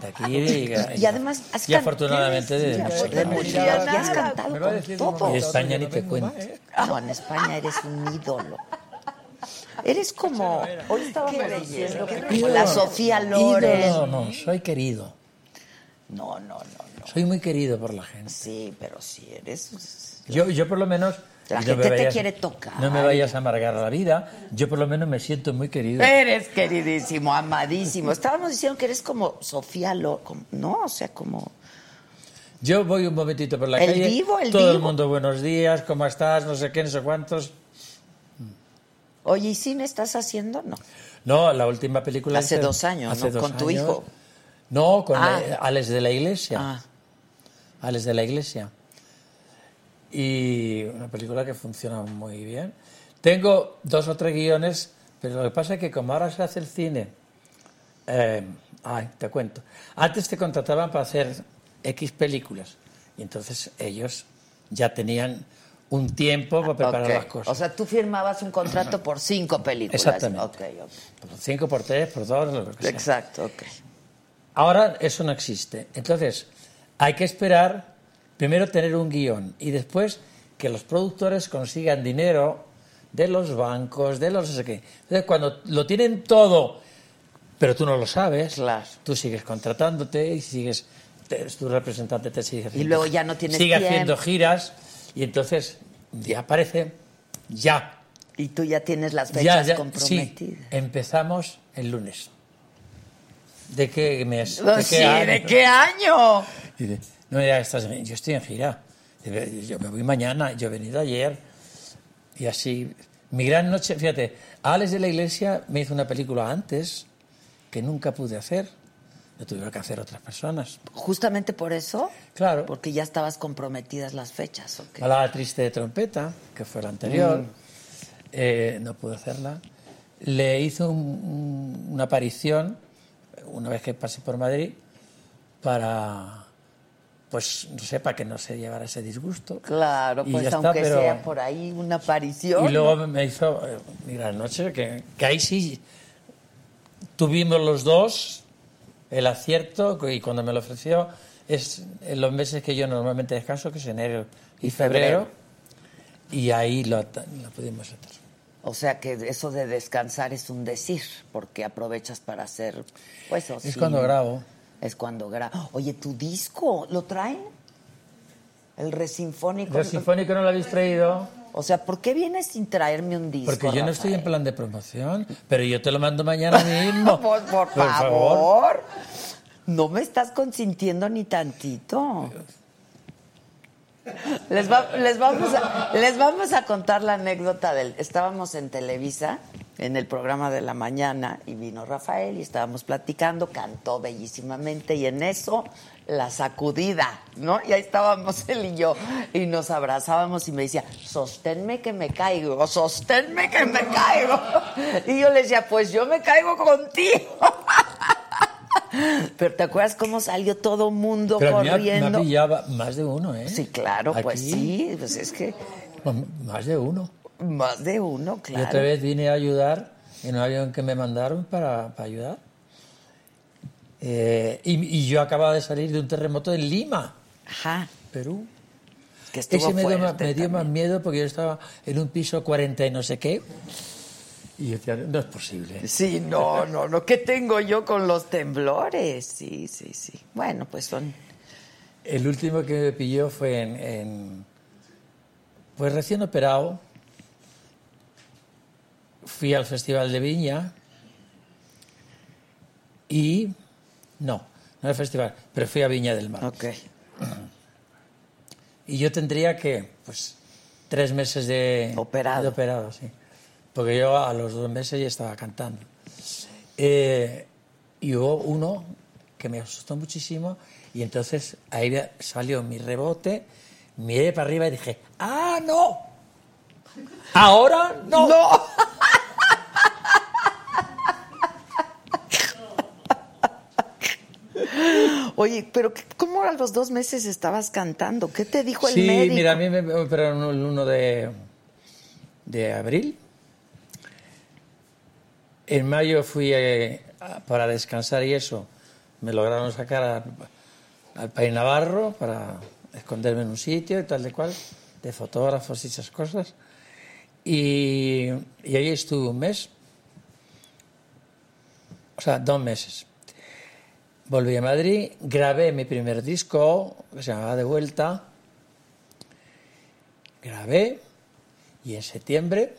De aquí y, Y además has y afortunadamente ¿qué de, de muchos y has cantado con de todo. otro, España ni no te cuento. ¿eh? No, en España eres un ídolo. Eres como. Hoy que como la Sofía Loren. Ídolo, no, soy querido. No, no, no, no. Soy muy querido por la gente. Sí, pero sí eres. Yo, yo por lo menos... La gente te quiere tocar. No me vayas a amargar la vida. Yo por lo menos me siento muy querido. Eres queridísimo, amadísimo. Estábamos diciendo que eres como Sofía Loren, ¿no? O sea, como. Yo voy un momentito por la El calle. divo, el todo el mundo, buenos días, ¿cómo estás? No sé qué, no sé cuántos. Oye, ¿y cine estás haciendo? No. No, la última película... Hace dos años, hace ¿no? dos Con tu hijo. No, con Ah. Alex de la Iglesia. Ah. Alex de la Iglesia. Y una película que funciona muy bien. Tengo dos o tres guiones, pero lo que pasa es que como ahora se hace el cine, eh, ay, te cuento. Antes te contrataban para hacer X películas y entonces ellos ya tenían un tiempo para preparar las cosas. O sea, tú firmabas un contrato por cinco películas. Exactamente. Ok, ok. por cinco, por tres, por dos, lo que sea. Exacto, ok. Ahora eso no existe. Entonces, hay que esperar primero tener un guion y después que los productores consigan dinero de los bancos, de los no sé qué. Entonces, cuando lo tienen todo, pero tú no lo sabes, Claro. tú sigues contratándote y sigues, te- tu representante te sigue haciendo, luego ya no tienes sigue tiempo. haciendo giras y entonces ya aparece, ya, Y tú ya tienes las fechas ya, comprometidas. empezamos el lunes. ¿De qué mes? No, sí, ¿de qué año? No, ya estás yo estoy en gira. Yo me voy mañana, yo he venido ayer. Y así, mi gran noche, fíjate, Alex de la Iglesia me hizo una película antes que nunca pude hacer. Lo tuvieron que hacer otras personas. Justamente por eso. Claro. Porque ya estabas comprometidas las fechas, ¿ok? Balada triste de trompeta, que fue la anterior, Mm. eh, no pude hacerla. Le hizo un- un- una aparición una vez que pasé por Madrid para, pues, no sé, para que no se llevara ese disgusto. Claro, Y pues está, aunque pero- sea por ahí una aparición. Y luego me hizo eh, mi gran noche, que, que ahí sí tuvimos los dos el acierto, y cuando me lo ofreció es en los meses que yo normalmente descanso, que es enero y, Y febrero, febrero. y ahí lo, pudimos hacer. O sea que eso de descansar es un decir, porque aprovechas para hacer, pues, o Es sí, cuando grabo. Es cuando grabo. Oye, tu disco, ¿lo traen? El resinfónico. El sinfónico no lo habéis traído O sea, ¿por qué vienes sin traerme un disco? porque yo no estoy en plan de promoción, pero yo te lo mando mañana mismo. [LAUGHS] por, por favor. No me estás consintiendo ni tantito. Les, va- les vamos a, les vamos a contar la anécdota del... Estábamos en Televisa, en el programa de la mañana, y vino Rafael y estábamos platicando, cantó bellísimamente, y en eso la sacudida, ¿no? Y ahí estábamos él y yo, y nos abrazábamos y me decía, sosténme que me caigo, sosténme que me caigo. Y yo le decía, pues yo me caigo contigo. [LAUGHS] Pero ¿te acuerdas cómo salió todo mundo Pero me ha, me ha corriendo? más de uno, ¿eh? Sí, claro, pues sí, pues es que Más de uno. más de uno, Y otra claro. vez vine a ayudar en un avión que me mandaron para, para ayudar. Eh, y, y yo acababa de salir de un terremoto en Lima, Ajá, Perú. que estuvo Ese me dio, más, me dio más miedo porque yo estaba en un piso 40 y no sé qué. Y yo decía, no es posible. Sí, no, no, no, ¿qué tengo yo con los temblores? Sí, sí, sí. Bueno, pues son... El último que me pilló fue en, en- pues recién operado. Fui al Festival de Viña y no, no al festival, pero fui a Viña del Mar. Ok. Y yo tendría que, pues, tres meses de Operado. de operado, sí. Porque yo a los dos meses ya estaba cantando. Eh, y hubo uno que me asustó muchísimo y entonces ahí salió mi rebote, miré para arriba y dije, ¡ah, no! ¡Ahora no! ¡No! [LAUGHS] Oye, pero ¿qué- ¿cómo a los dos meses estabas cantando? ¿Qué te dijo el sí, médico? mira, a mí me operaron el 1 de, de abril. En mayo fui eh, para descansar y eso. Me lograron sacar al País Navarro para esconderme en un sitio y tal de cual, de fotógrafos y esas cosas. Y, y ahí estuve un mes, o sea, dos meses. Volví a Madrid, grabé mi primer disco, que se llamaba De Vuelta. Grabé y en septiembre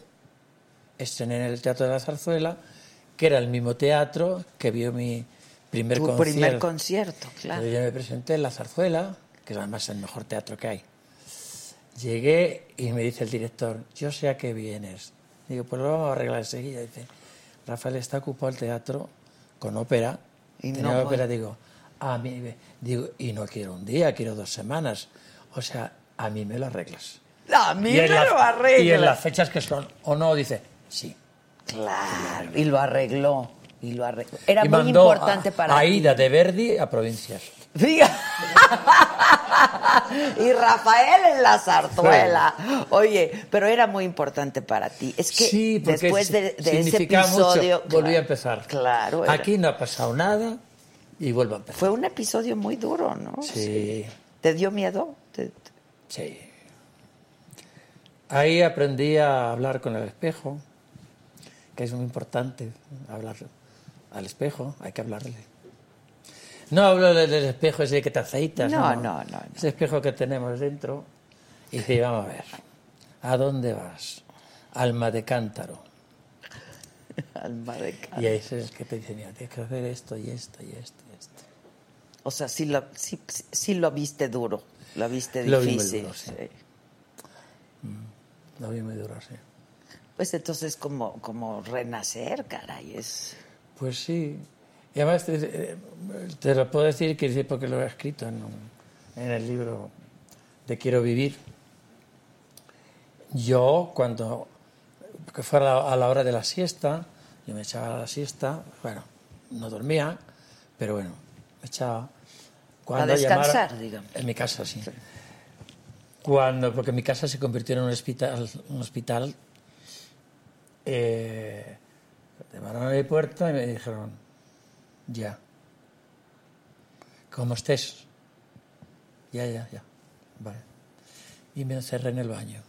estrené en el Teatro de la Zarzuela, que era el mismo teatro que vio mi primer tu concierto. primer concierto, claro. Entonces yo me presenté en la Zarzuela, que es además el mejor teatro que hay. Llegué y me dice el director, yo sé a qué vienes. Digo, pues lo vamos a arreglar enseguida. Dice, Rafael está ocupado el teatro con ópera. Y Tenía no ópera, digo, a mí, me- digo, y no quiero un día, quiero dos semanas. O sea, a mí me lo arreglas. A mí me la- lo arregla. Y en las fechas que son, o no, dice, sí. Claro, y lo arregló, y lo arregló. Era y muy mandó importante a, para a ti. Ida de Verdi a provincias. Diga. [LAUGHS] y Rafael en la zarzuela. Oye, pero era muy importante para ti. Es que sí, porque después de, de ese episodio. mucho. Volví claro, a empezar. Claro. era- Aquí no ha pasado nada y vuelvo a empezar. Fue un episodio muy duro, ¿no? Sí, ¿Te dio miedo? ¿Te- te- sí. Ahí aprendí a hablar con el espejo, que es muy importante hablar al espejo, hay que hablarle. No hablo del espejo ese que te aceitas. No, no, no, no. Ese espejo que tenemos dentro. Y dice, vamos a ver, ¿a dónde vas? Alma de cántaro. [LAUGHS] Alma de ca- Y ahí es el que te dice, mira, tienes que hacer esto y esto y esto y esto. O sea, sí lo, sí, sí- lo viste duro, lo viste Lo vi muy difícil. duro, sí. sí. Lo vi muy duro, sí. Pues entonces como, como renacer, caray, es... Pues sí. Y además te, te lo puedo decir que sí, porque lo he escrito en, un- en el libro de Quiero Vivir. Yo, cuando que fuera a la hora de la siesta, yo me echaba a la siesta, bueno, no dormía, pero bueno, me echaba. Cuando descansar, llamara- digamos. En mi casa, sí. Cuando, porque mi casa se convirtió en un hospital, un hospital eh, llamaron a mi puerta y me dijeron, ya, ¿cómo estés? Ya, ya, ya, vale. Y me encerré en el baño.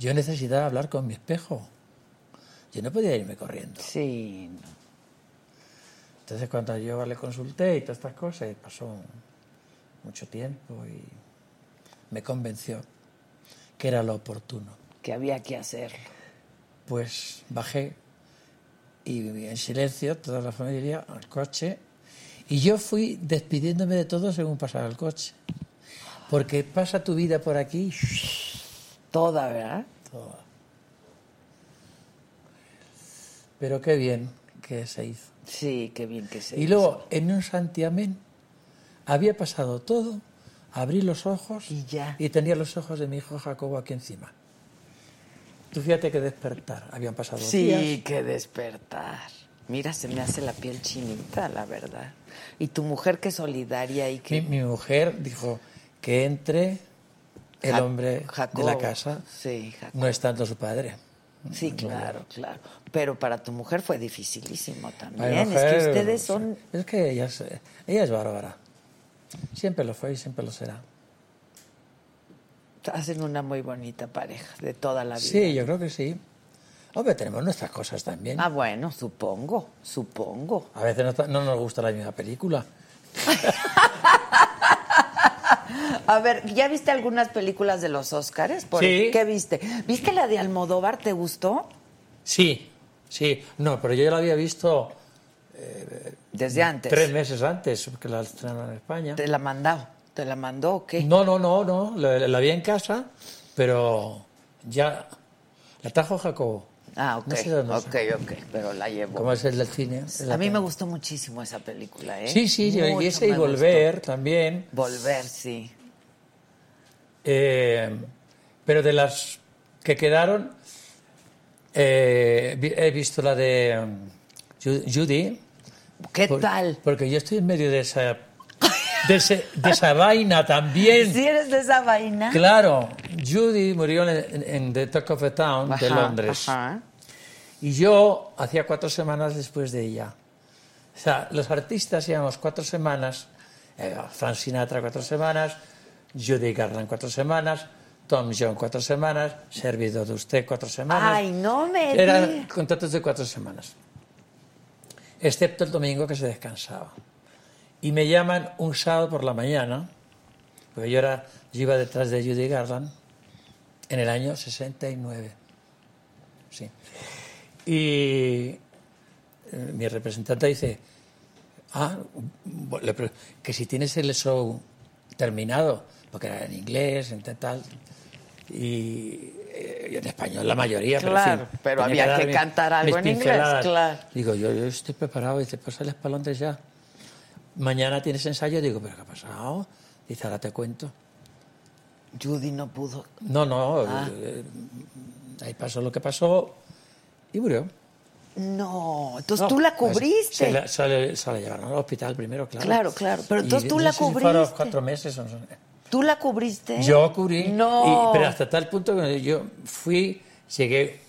Yo necesitaba hablar con mi espejo. Yo no podía irme corriendo. Sí, no. Entonces cuando yo le consulté y todas estas cosas, y pasó mucho tiempo y me convenció que era lo oportuno. Que había que hacerlo. Pues bajé y en silencio, toda la familia, al coche, y yo fui despidiéndome de todo según pasaba el coche. Porque pasa tu vida por aquí. Toda, ¿verdad? toda. Pero qué bien que se hizo. Sí, qué bien que se Y hizo. luego, en un santiamén, había pasado todo, abrí los ojos Y ya. y tenía los ojos de mi hijo Jacobo aquí encima. Tú fíjate que despertar. Habían pasado Sí, días. que despertar. Mira, se me hace la piel chinita, la verdad. Y tu mujer que solidaria y Mi, que... mi mujer dijo que entre el Ja- hombre de la casa, Sí, Jacobo. no estando su padre. Sí, claro, claro. Pero para tu mujer fue dificilísimo también. mujer, es que ustedes son... Es que ella es, ella es bárbara. Siempre lo fue y siempre lo será. Hacen una muy bonita pareja de toda la vida. Sí, yo creo que sí. Hombre, tenemos nuestras cosas también. Ah, bueno, supongo, supongo. A veces no, nos gusta la misma película. [LAUGHS] A ver, ¿ya viste algunas películas de los Óscares? Sí. ¿Qué viste? ¿Viste la de Almodóvar? ¿Te gustó? Sí, sí. No, pero yo ya la había visto Desde antes. tres meses antes, porque la estrenaron en España. ¿Te la mandó? ¿Te la mandó o qué? No, no, no, no. La, la vi en casa, pero ya la trajo Jacobo. Ah, ok. No sé dónde ok, ok, pero la llevó. Como es el del cine. A mí me gustó muchísimo esa película, ¿eh? Sí, sí, y Mucho ese y Volver también. Volver, sí. Eh, pero de las que quedaron, eh, he visto la de Ju- Judy. ¿Qué por- tal? Porque yo estoy en medio de esa, de, ese- de esa vaina también. ¿Sí eres de esa vaina? Claro, Judy murió en, en The Talk of the Town de Londres. ajá. Y yo hacía cuatro semanas después de ella. O sea, los artistas íbamos cuatro semanas, eh, Frank Sinatra cuatro semanas, Judy Garland cuatro semanas, Tom Jones cuatro semanas, servidor de usted cuatro semanas. Ay, no me Eran contratos de cuatro semanas. Excepto el domingo que se descansaba. Y me llaman un sábado por la mañana, porque yo, era, yo iba detrás de Judy Garland en el año 69. Sí. Y eh, mi representante dice, ah, que si tienes el show terminado, porque era en inglés, en tal, y, eh, en español la mayoría, pero, en Claro, fin, pero había que cantar algo en inglés, claro. Digo, yo, yo estoy preparado, dice, pues sales para Londres ya. Mañana tienes ensayo, digo, pero ¿qué ha pasado? Dice, ahora te cuento. Judy no pudo. No, no, Ah. eh, ahí pasó lo que pasó y murió. No, entonces No, tú la cubriste. Se la, se la- se la llevaron al hospital primero, claro. Claro, claro, pero Y entonces tú no la sé si fueron cubriste. cuatro meses o no. ¿Tú la cubriste? Yo cubrí. No. y- pero hasta tal punto que yo fui, llegué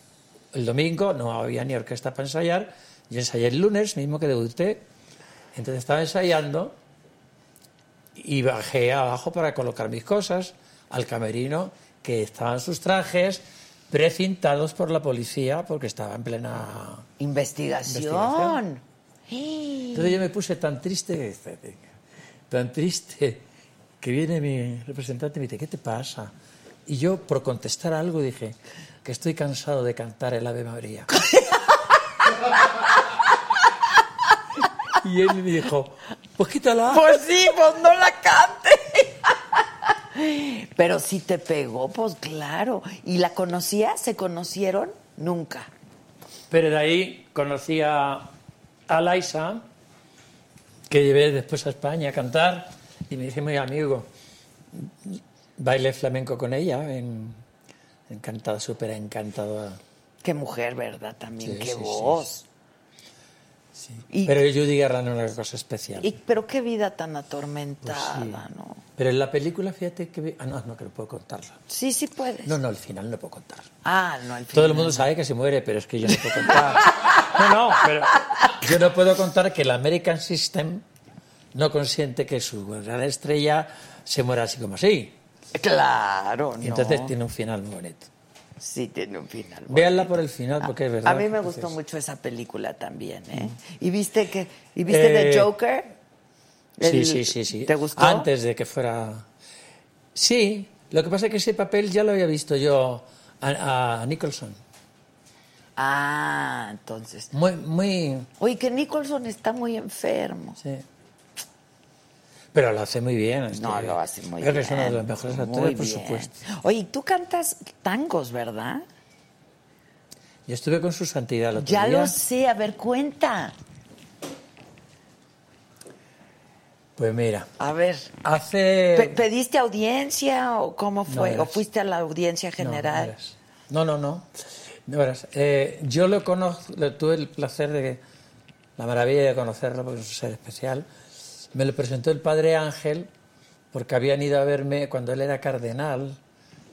el domingo, no había ni orquesta para ensayar. Yo ensayé el lunes, mismo que debuté. Entonces estaba ensayando y bajé abajo para colocar mis cosas al camerino, que estaban sus trajes precintados por la policía porque estaba en plena Investigación. entonces yo me puse tan triste, tan triste, que viene mi representante y me dice, ¿qué te pasa? Y yo, por contestar algo, dije que estoy cansado de cantar el Ave María. [LAUGHS] y él me dijo, pues quítala. Pues sí, pues no la cante. Pero sí te pegó, pues claro. ¿Y la conocías? ¿Se conocieron? Nunca. Pero de ahí conocí a, a Laisa, que llevé después a España a cantar, y me dice muy amigo, bailé flamenco con ella, en, encantada, súper encantadora. Qué mujer, ¿verdad? También, Sí, qué sí, sí, voz. Y- Pero Judy Garland es una cosa especial. Y, pero qué vida tan Pues atormentada, sí. ¿no? Pero en la película, fíjate que... Ah, no, no, que no puedo contarla. Sí, sí puedes. No, no, el final no puedo contar. Ah, no, al Todo el final. mundo sabe que se muere, pero es que yo no puedo contar. [LAUGHS] No, no, pero yo no puedo contar que el American System no consiente que su gran estrella se muera así como así. Claro, no. Y entonces tiene un final muy bonito. Sí, tiene un final. Véanla por el final porque es verdad. A mí me gustó mucho esa película también, ¿eh? ¿Y viste que y viste Eh, The Joker? Sí, sí, sí, sí. ¿Te gustó? Antes de que fuera... Sí, lo que pasa es que ese papel ya lo había visto yo a, a Nicholson. Ah, entonces. Muy, muy... Oye, que Nicholson está muy enfermo. Sí. Pero lo hace muy bien. este, No, lo hace muy creo bien. que es uno de los mejores actores, por supuesto. Oye, tú cantas tangos, ¿verdad? Yo estuve con su santidad el otro Ya día. lo sé, a ver, cuenta. Pues mira, A ver, hace... ¿pe- ¿pediste audiencia o cómo fue? ¿O fuiste a la audiencia No, general? No, no, no. No, verás, eh, yo lo conozco, tuve el placer de, la maravilla de conocerlo, porque es un ser especial. Me lo presentó el padre Ángel, porque habían ido a verme, cuando él era cardenal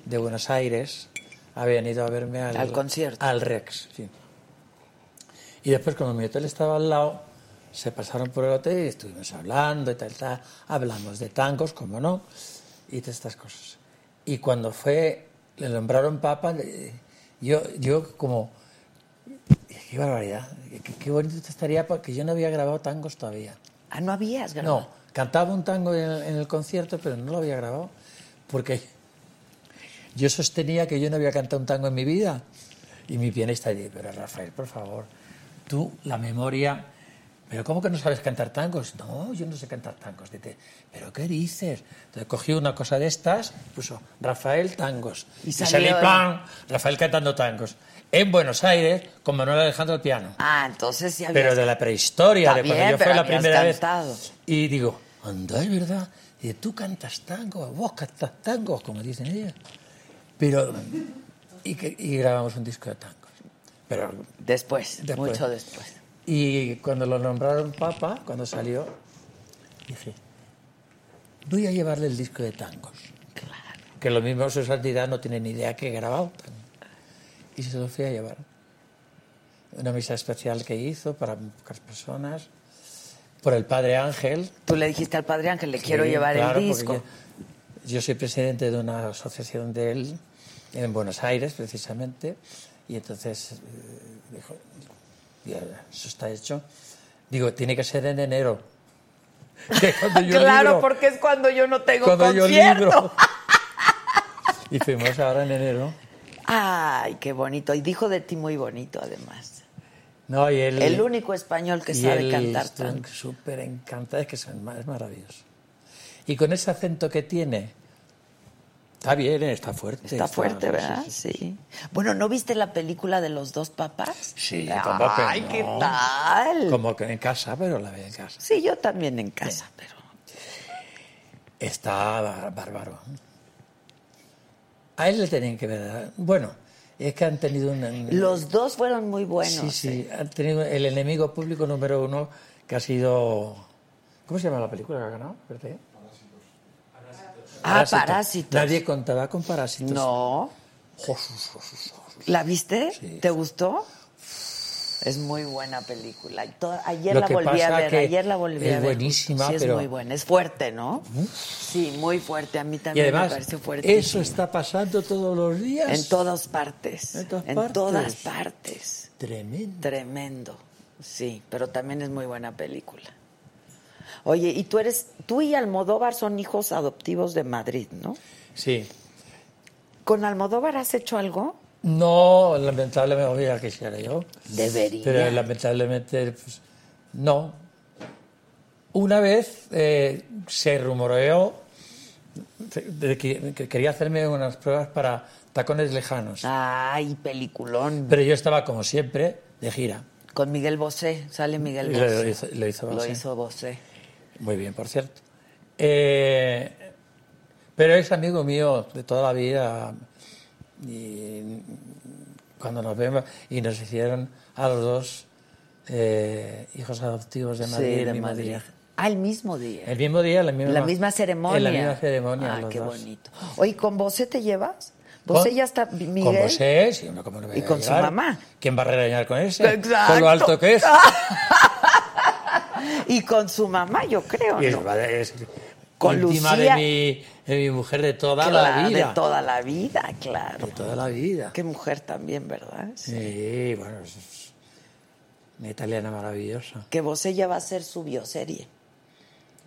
de Buenos Aires, habían ido a verme al, Al concierto. Al Rex, sí. Y después, como mi hotel estaba al lado, se pasaron por el hotel y estuvimos hablando y tal, tal. Hablamos de tangos, como no, y de estas cosas. Y cuando fue, le nombraron papa, yo, yo como, qué barbaridad, qué, qué bonito te estaría, porque yo no había grabado tangos todavía. Ah, no habías grabado. No, cantaba un tango en el, en el concierto, pero no lo había grabado, porque yo sostenía que yo no había cantado un tango en mi vida. Y mi pianista dice, pero Rafael, por favor, tú, la memoria... ¿Pero cómo que no sabes cantar tangos? No, yo no sé cantar tangos. Dice, ¿pero qué dices? Entonces cogí una cosa de estas, puso Rafael Tangos. Y Y, salió plan, Rafael cantando tangos. En Buenos Aires, con Manuel Alejandro al piano. Ah, entonces sí habías... Pero de la prehistoria, Está de cuando yo fui la primera cantado. vez. Y digo, anda, es verdad. Y tú cantas tango, vos cantas tangos, como dicen ellos. Pero, y grabamos un disco de tangos. Pero, Después, Después. mucho después. Y cuando lo nombraron papa, cuando salió, dije, voy a llevarle el disco de tangos. Que lo mismo su santidad no tiene ni idea que he grabado. Y se lo fui a llevar. Una misa especial que hizo para pocas personas, por el Padre Ángel. Tú le dijiste al Padre Ángel, le quiero llevar claro, el disco. Yo, yo soy presidente de una asociación de él en Buenos Aires, precisamente, y entonces eh, dijo, "Ya, eso está hecho. Digo, tiene que ser en enero. [LAUGHS] Que yo claro, libro- porque es cuando yo no tengo cuando yo concierto. libro. [LAUGHS] y fuimos ahora en enero. Ay, qué bonito. Y dijo de ti muy bonito, además. No, y él, El único español que sabe él cantar tango. súper encantado, es que es maravilloso. Y con ese acento que tiene, está bien, está fuerte. Está fuerte, ¿verdad? sí, sí. Sí. Bueno, ¿no viste la película de los dos papás? Sí, ¿cómo que Ay, no? ¿qué tal? Como que en casa, pero la veo en casa. Sí, yo también en casa, pero... Está bár- bárbaro. A él le tenían que ver. Bueno, es que han tenido un. Los dos fueron muy buenos. sí, sí, han tenido el enemigo público número uno que ha sido. ¿Cómo se llama la película que ha ganado? Espérate. Ah, Parásito. Parásitos. Nadie contaba con parásitos. No. ¿La viste? Sí. ¿Te gustó? Es muy buena película. Y toda- ayer la volví a ver, ayer la volví es a ver. buenísima, sí, es pero- muy buena. Es fuerte, ¿no? Sí, muy fuerte. A mí Y también me además, parece fuerte. eso está pasando todos los días. En todas partes. En todas En partes. todas partes. Tremendo. Tremendo. Sí, pero también es muy buena película. Oye, y tú eres, tú y Almodóvar son hijos adoptivos de Madrid, ¿no? Sí. ¿Con Almodóvar has hecho algo? No, lamentablemente, ya quisiera yo. Debería. Pero lamentablemente, pues, no. Una vez eh, se rumoreó de que, que quería hacerme unas pruebas para tacones lejanos. Ay, peliculón. Pero yo estaba, como siempre, de gira. Con Miguel Bosé, sale Miguel Bosé. lo hizo- lo hizo Lo Bosé. hizo Bosé. Muy bien, por cierto. Eh, pero es amigo mío de toda la vida. Y cuando nos vemos, y nos hicieron a los dos eh, hijos adoptivos de Madrid sí, de Madrid. día. Ah, el mismo día. El mismo día, la misma, la misma ceremonia. En la misma ceremonia. Ah, los qué dos. bonito. Oye, ¿con Bosé te llevas? Con- ya está, Miguel. Con Bosé, sí, no, ¿cómo no me Y con su mamá. ¿Quién va a regañar con ese? Exacto. Con lo alto que es. [LAUGHS] Y con su mamá, yo creo, Y es, ¿no? es Con Lucía. de mi, de mi mujer de toda Claro, la vida. De toda la vida, claro. De toda la vida. Qué mujer también, ¿verdad? Sí, bueno, es- una italiana maravillosa. Que Bosé ya va a ser su bioserie.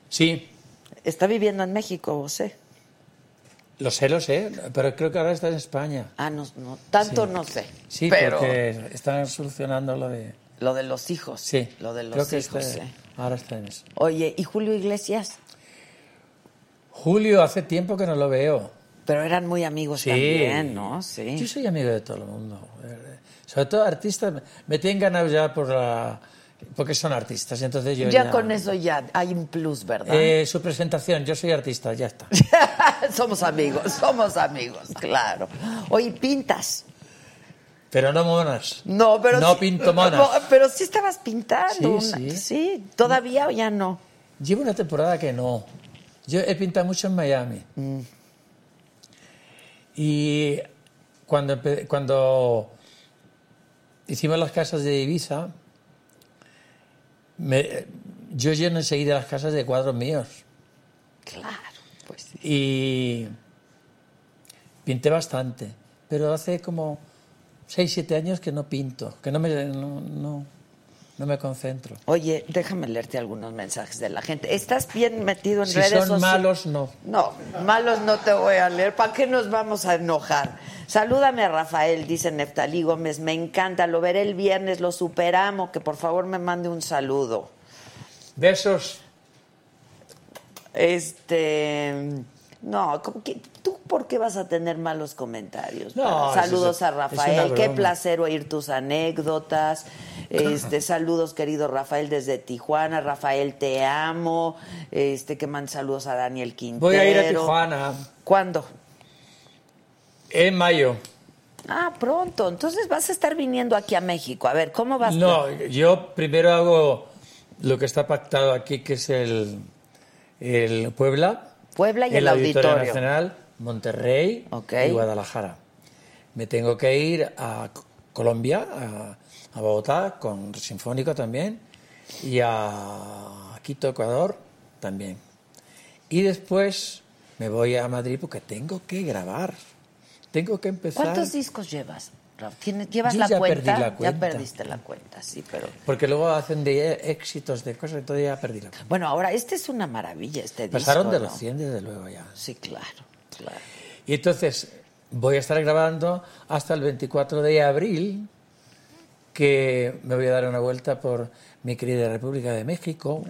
Sí, Está viviendo en México, Bosé. lo sé, lo sé, pero creo que ahora está en España. Ah, no, no tanto Sí. no sé. Sí, pero porque están solucionando lo de... lo de los hijos. Sí, Lo de creo los que hijos, está- sí. Ahora está en eso. Oye, ¿y Julio Iglesias? Julio, hace tiempo que no lo veo. Pero eran muy amigos Sí. también, ¿no? Sí. Yo soy amigo de todo el mundo. Sobre todo artistas. Me tienen ganado ya por la... Porque son artistas, entonces yo ya, ya... con eso ya hay un plus, ¿verdad? Eh, su presentación, yo soy artista, ya está. [LAUGHS] somos amigos, somos amigos, claro. Oye, pintas. Pero no monas. No, pero No sí- pinto monas. No, pero sí estabas pintando. Sí, una- sí. sí, todavía o ya no. Llevo una temporada que no. Yo he pintado mucho en Miami. Mm. Y cuando, cuando hicimos las casas de Ibiza, me- yo lleno enseguida las casas de cuadros míos. Claro, pues sí. Y pinté bastante. Pero hace como 6, 7 años que no pinto, que no me, no, no, no me concentro. Oye, déjame leerte algunos mensajes de la gente. ¿Estás bien metido en Si redes son sociales? malos, no. No, malos no te voy a leer. ¿Para qué nos vamos a enojar? Salúdame a Rafael, dice Neftalí Gómez. Me encanta, lo veré el viernes, lo superamo. Que por favor me mande un saludo. Besos. Este. No, ¿tú por qué vas a tener malos comentarios? No, saludos es- a Rafael, qué placer oír tus anécdotas. Este, [LAUGHS] saludos, querido Rafael, desde Tijuana. Rafael, te amo. Este, que man saludos a Daniel Quintero. Voy a ir a Tijuana ¿Cuándo? en mayo. Ah, pronto. Entonces vas a estar viniendo aquí a México. A ver, ¿cómo vas? No, yo primero hago lo que está pactado aquí, que es el, el Puebla, Puebla y el Auditorio. Nacional, Monterrey y Guadalajara. Me tengo que ir a Colombia, a, a Bogotá, con Sinfónico también, y a Quito, Ecuador, también. Y después me voy a Madrid porque tengo que grabar. Tengo que empezar. ¿Cuántos discos llevas? ¿Llevas Yo la, ya cuenta? perdí la Ya perdiste la cuenta, sí, pero... Porque luego hacen de éxitos, de cosas, entonces ya perdí la cuenta. Bueno, ahora este es una maravilla, este Pasaron disco. de ¿no? los 100 desde luego ya. Sí, claro, claro. Y entonces voy a estar grabando hasta el 24 de abril, que me voy a dar una vuelta por mi querida República de México,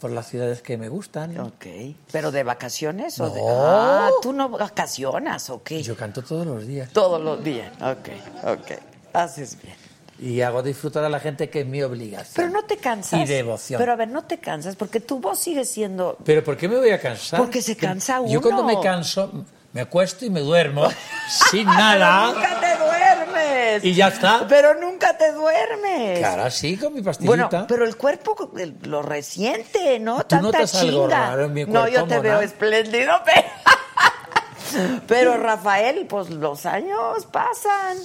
por las ciudades que me gustan. ok. ¿Pero de vacaciones o de...? Ah, ¿tú no vacacionas o qué? Yo canto todos los días Todos los días. Ok, ok. Haces bien. y hago disfrutar a la gente que es mi obligación. Pero no te cansas. Y devoción. Pero a ver, no te cansas porque tu voz sigue siendo... ¿Pero por qué me voy a cansar? Porque se cansa Yo cuando uno. me canso, me acuesto y me duermo [LAUGHS] sin nada. ¡Nunca te duermes! Y ya está. Pero nunca te duermes. Claro, así con mi pastillita. Bueno, pero el cuerpo lo resiente, ¿no? ¿Tú Tanta notas algo chinga. raro en mi No, yo cuerpo, te mona? veo espléndido, pero... [LAUGHS] pero Rafael, pues los años pasan.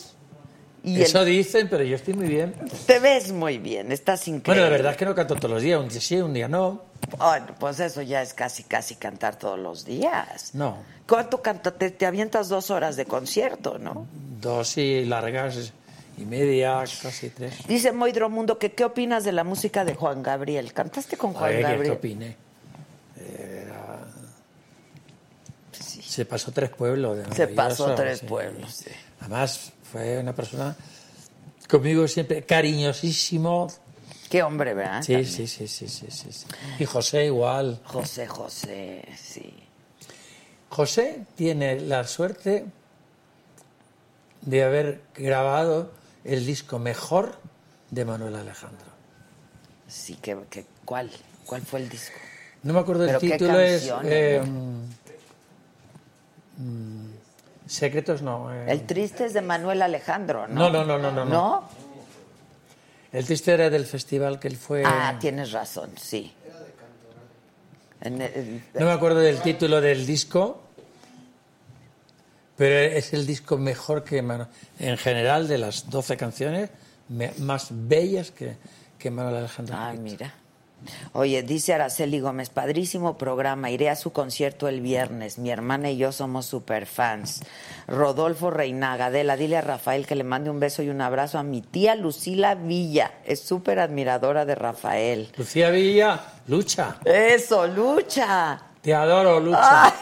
Y el- Eso dicen, pero yo estoy muy bien. te ves muy bien, estás increíble. Bueno, la verdad es que no canto todos los días, un día sí, un día no. Bueno, pues eso ya es casi, casi cantar todos los días. No. ¿Cuánto cantas? Te, te avientas dos horas de concierto, ¿no? Dos y largas y media, casi tres. Dice Moidromundo que qué opinas de la música de Juan Gabriel. ¿Cantaste con Juan Oye, ¿qué- ¿qué Gabriel? opiné? Era- Se pasó tres pueblos. de Se pasó tres sí. pueblos, sí. Además, fue una persona conmigo siempre cariñosísimo. Qué hombre, ¿verdad? Sí, sí, sí, sí, sí, sí. Y José igual. José José, sí. José tiene la suerte de haber grabado el disco mejor de Manuel Alejandro. Sí, que, que- ¿cuál? ¿Cuál fue el disco? No me acuerdo qué título, es... eh, ¿no? mm, secretos no. eh. El triste es de Manuel Alejandro, ¿no? No, no, no, no, no, no. ¿No? El triste era del festival que él fue... Ah, tienes razón, sí. En el- No me acuerdo del título del disco, pero es el disco mejor que en general de las 12 canciones me- más bellas que, que Manuel Alejandro. Ah, mira. Oye, dice Araceli Gómez, padrísimo programa, iré a su concierto el viernes, mi hermana y yo somos super fans. Rodolfo Reinaga, Adela, dile a Rafael que le mande un beso y un abrazo a mi tía Lucila Villa, es súper admiradora de Rafael. Lucía Villa, lucha. Eso, lucha. Te adoro, lucha. Ay,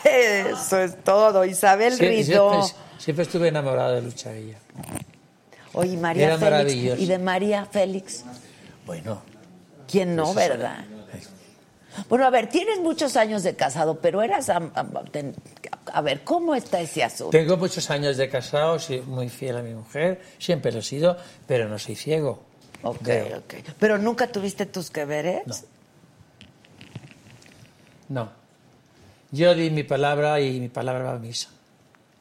eso es todo. Isabel Sie- Ridó. siempre, siempre estuve enamorada de Lucha Villa. Oye, María Era Félix. maravilloso. ¿Y de María Félix? Bueno, ¿Quién no, verdad? Bueno, a ver, tienes muchos años de casado, pero eras... am- am- ten- A ver, ¿cómo está ese asunto? Tengo muchos años de casado, soy muy fiel a mi mujer, siempre lo he sido, pero no soy ciego. Ok, Veo. ok. ¿Pero nunca tuviste tus que veres? No. No. Yo di mi palabra y mi palabra va a misa.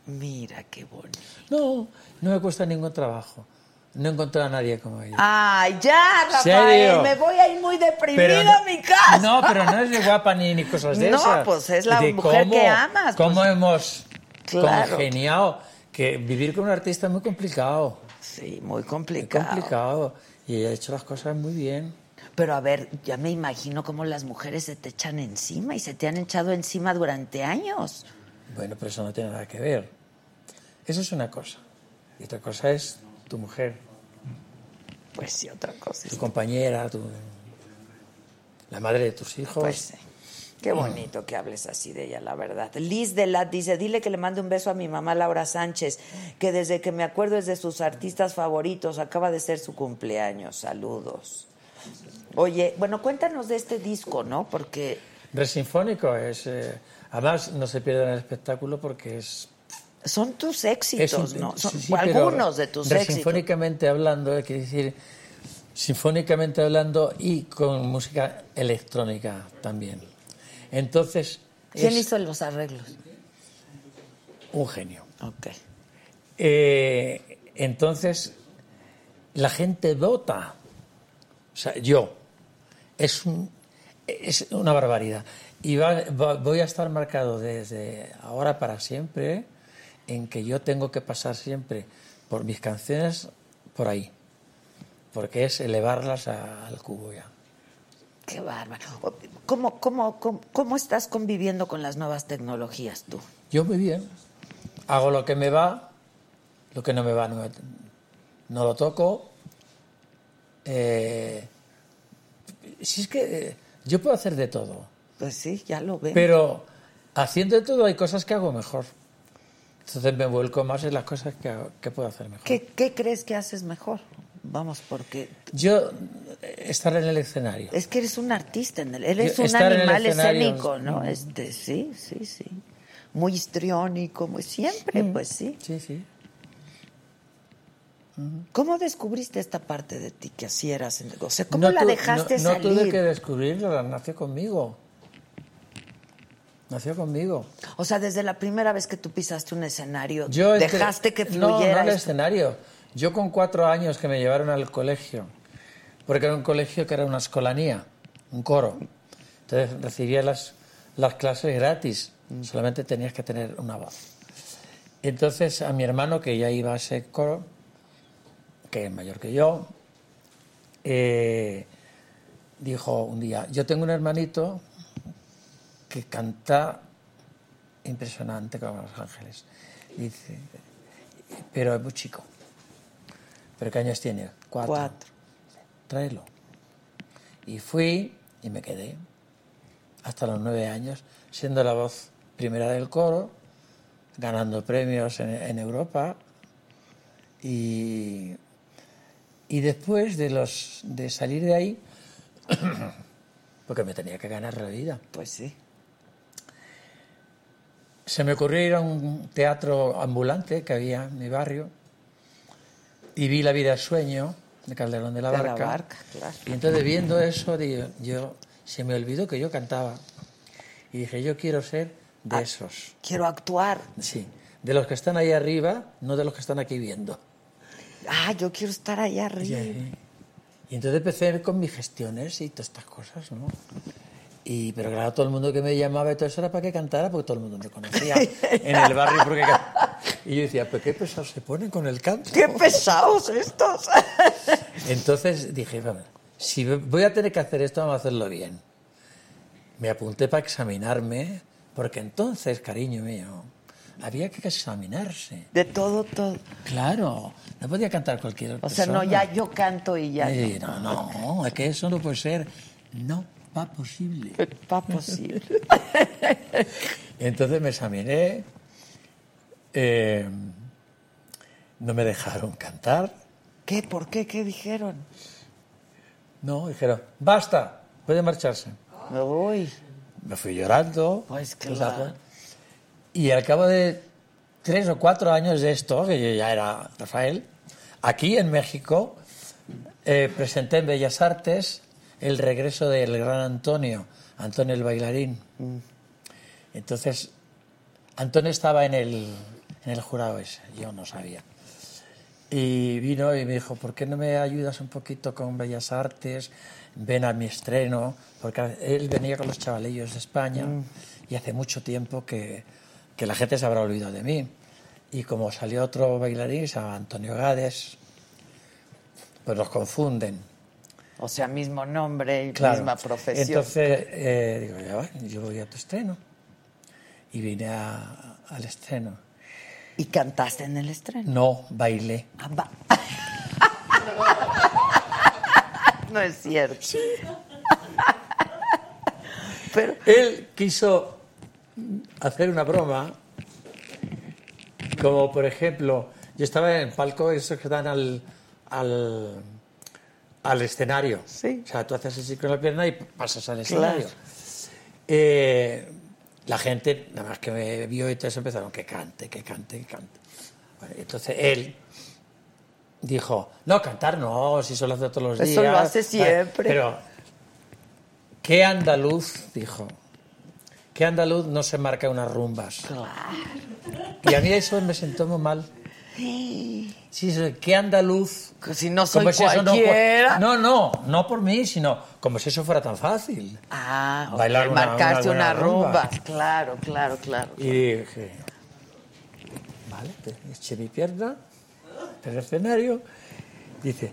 Mira, qué bonito. No, no me cuesta ningún trabajo. No he encontrado a nadie como ella. Ay, ya, Rafael, me voy a ir muy deprimida Pero a mi casa. No, pero no es de guapa ni, ni cosas de No, esas. pues es la De mujer cómo- que amas, Cómo pues. hemos Claro. congeniado. Que vivir con un artista es muy complicado. Sí, muy Muy complicado. complicado. Y ella ha hecho las cosas muy bien. Pero a ver, ya me imagino cómo las mujeres se te echan encima y se te han echado encima durante años. Bueno, pero eso no tiene nada que ver. Eso es una cosa. Y otra cosa es tu mujer, Pues sí, otra cosa. tu compañera, tu, la madre de tus hijos. Pues sí. Qué bonito que hables así de ella, la verdad. Liz de Lat dice, dile que le mande un beso a mi mamá Laura Sánchez, que desde que me acuerdo es de sus artistas favoritos, acaba de ser su cumpleaños. Saludos. Oye, bueno, cuéntanos de este disco, ¿no? Porque Re Sinfónico es... eh, además, no se pierdan el espectáculo porque es... son tus éxitos, un- ¿no? Son sí, sí, pero algunos de tus éxitos. Sinfónicamente hablando, hay que decir... Sinfónicamente hablando y con música electrónica también. Entonces, ¿Quién es hizo los arreglos? un genio. Ok. Eh, entonces, la gente vota. O sea, yo. Es, un- es una barbaridad. Y va- va- voy a estar marcado desde ahora para siempre en que yo tengo que pasar siempre por mis canciones por ahí. Porque es elevarlas a- al cubo ya. Qué bárbaro. ¿Cómo, cómo, cómo, cómo estás conviviendo con las nuevas tecnologías tú? Yo muy bien. Hago lo que me va, lo que no me va no, me- no lo toco. Eh, si es que eh, yo puedo hacer de todo, Pues sí, ya lo veo. pero haciendo de todo hay cosas que hago mejor. Entonces me vuelco más en las cosas que, hago- que puedo hacer mejor. ¿Qué, qué crees que haces mejor? Vamos, porque Yo eh, estar en el escenario. es que eres un artista, en el- eres Yo un animal escénico, ¿no? mm. Este, sí, sí, sí. Muy histriónico, muy siempre, pues sí. Sí, sí. ¿Cómo descubriste esta parte de ti que así eras? en- O sea, ¿cómo No la dejaste no, no salir? tuve que descubrirla, nació conmigo. Nació conmigo. O sea, desde la primera vez que tú pisaste un escenario, Yo entre- dejaste que No, fluyera. no en el esto? escenario. Yo con cuatro años que me llevaron al colegio, porque era un colegio que era una escolanía, un coro. Entonces recibía las, las clases gratis, solamente tenías que tener una voz. Entonces a mi hermano, que ya iba a ese coro, que es mayor que yo, eh, dijo un día, yo tengo un hermanito que canta impresionante como Los Ángeles. Dice, pero es muy chico. ¿Pero qué años tiene? Cuatro. Cuatro. Tráelo. Y fui y me quedé hasta los nueve años, siendo la voz primera del coro, ganando premios en, en Europa. Y, y después de, los, de salir de ahí, [COUGHS] porque me tenía que ganar la vida, Pues sí. se me ocurrió ir a un teatro ambulante que había en mi barrio y vi La vida es sueño de Calderón de la De la Barca. Barca, claro. Y entonces viendo eso, digo, yo, se me olvidó que yo cantaba. Y dije, yo quiero ser de Ah. esos. Quiero actuar. Sí, de los que están ahí arriba, no de los que están aquí viendo. Ah, yo quiero estar allá arriba. y entonces empecé con mis gestiones y todas estas cosas, ¿no? Y, pero claro, todo el mundo que me llamaba y todo eso era para que cantara, porque todo el mundo me conocía [LAUGHS] en el barrio. Porque... Y yo decía, pero qué pesados se ponen con el canto. ¡Qué pesados estos! [LAUGHS] Entonces dije, si voy a tener que hacer esto, vamos a hacerlo bien. Me apunté para examinarme, porque entonces, cariño mío, había que examinarse. De todo, todo. Claro, no podía cantar cualquier O sea, no, ya yo canto y ya. Eh, no, no, es que eso no puede ser. No va posible. [LAUGHS] Va posible. [LAUGHS] Entonces me examiné, eh, no me dejaron cantar, ¿Qué? ¿Por qué? ¿Qué dijeron? no, dijeron, basta, puede marcharse. Uy, Me fui llorando. Pues claro. Y al cabo de tres o cuatro años de esto, que yo ya era Rafael, aquí en México eh, presenté en Bellas Artes el regreso del gran Antonio, Antonio el bailarín. Entonces, Antonio estaba en el, en el jurado ese, yo no sabía. Y vino y me dijo, ¿por qué no me ayudas un poquito con Bellas Artes? Ven a mi estreno, porque él venía con los chavalillos de España y hace mucho tiempo que, que la gente se habrá olvidado de mí. Y como salió otro bailarín, se llama Antonio Gades, pues los confunden. o sea, mismo nombre y Claro. misma profesión. Entonces, eh, digo, ya va, yo voy a tu estreno. Y vine a- al estreno. ¿Y cantaste en el estreno? No, bailé. Ah, va. [LAUGHS] no es cierto. Pero, Él quiso hacer una broma, como por ejemplo, yo estaba en el palco, esos que dan al, al, al escenario. Sí. O sea, tú haces así con la pierna y pasas al Claro. escenario. Eh, la gente, nada más que me vio y todos empezaron que cante, que cante, que cante. Bueno, entonces él dijo, no, cantar no, si eso lo hace todos los días. Eso lo hace siempre. Pero, ¿qué andaluz? Dijo. ¿Qué andaluz no se marca unas rumbas? Y a mí eso me sentó muy mal. Sí, eso, ¿qué andaluz? Que si no soy Como si eso no cualquiera. No, no, no por mí, sino como si eso fuera tan fácil. ah, Bailar una- marcaste una una, rumba. rumba. Claro, claro, claro. Y dije, vale, eché mi pierna el escenario. Dice,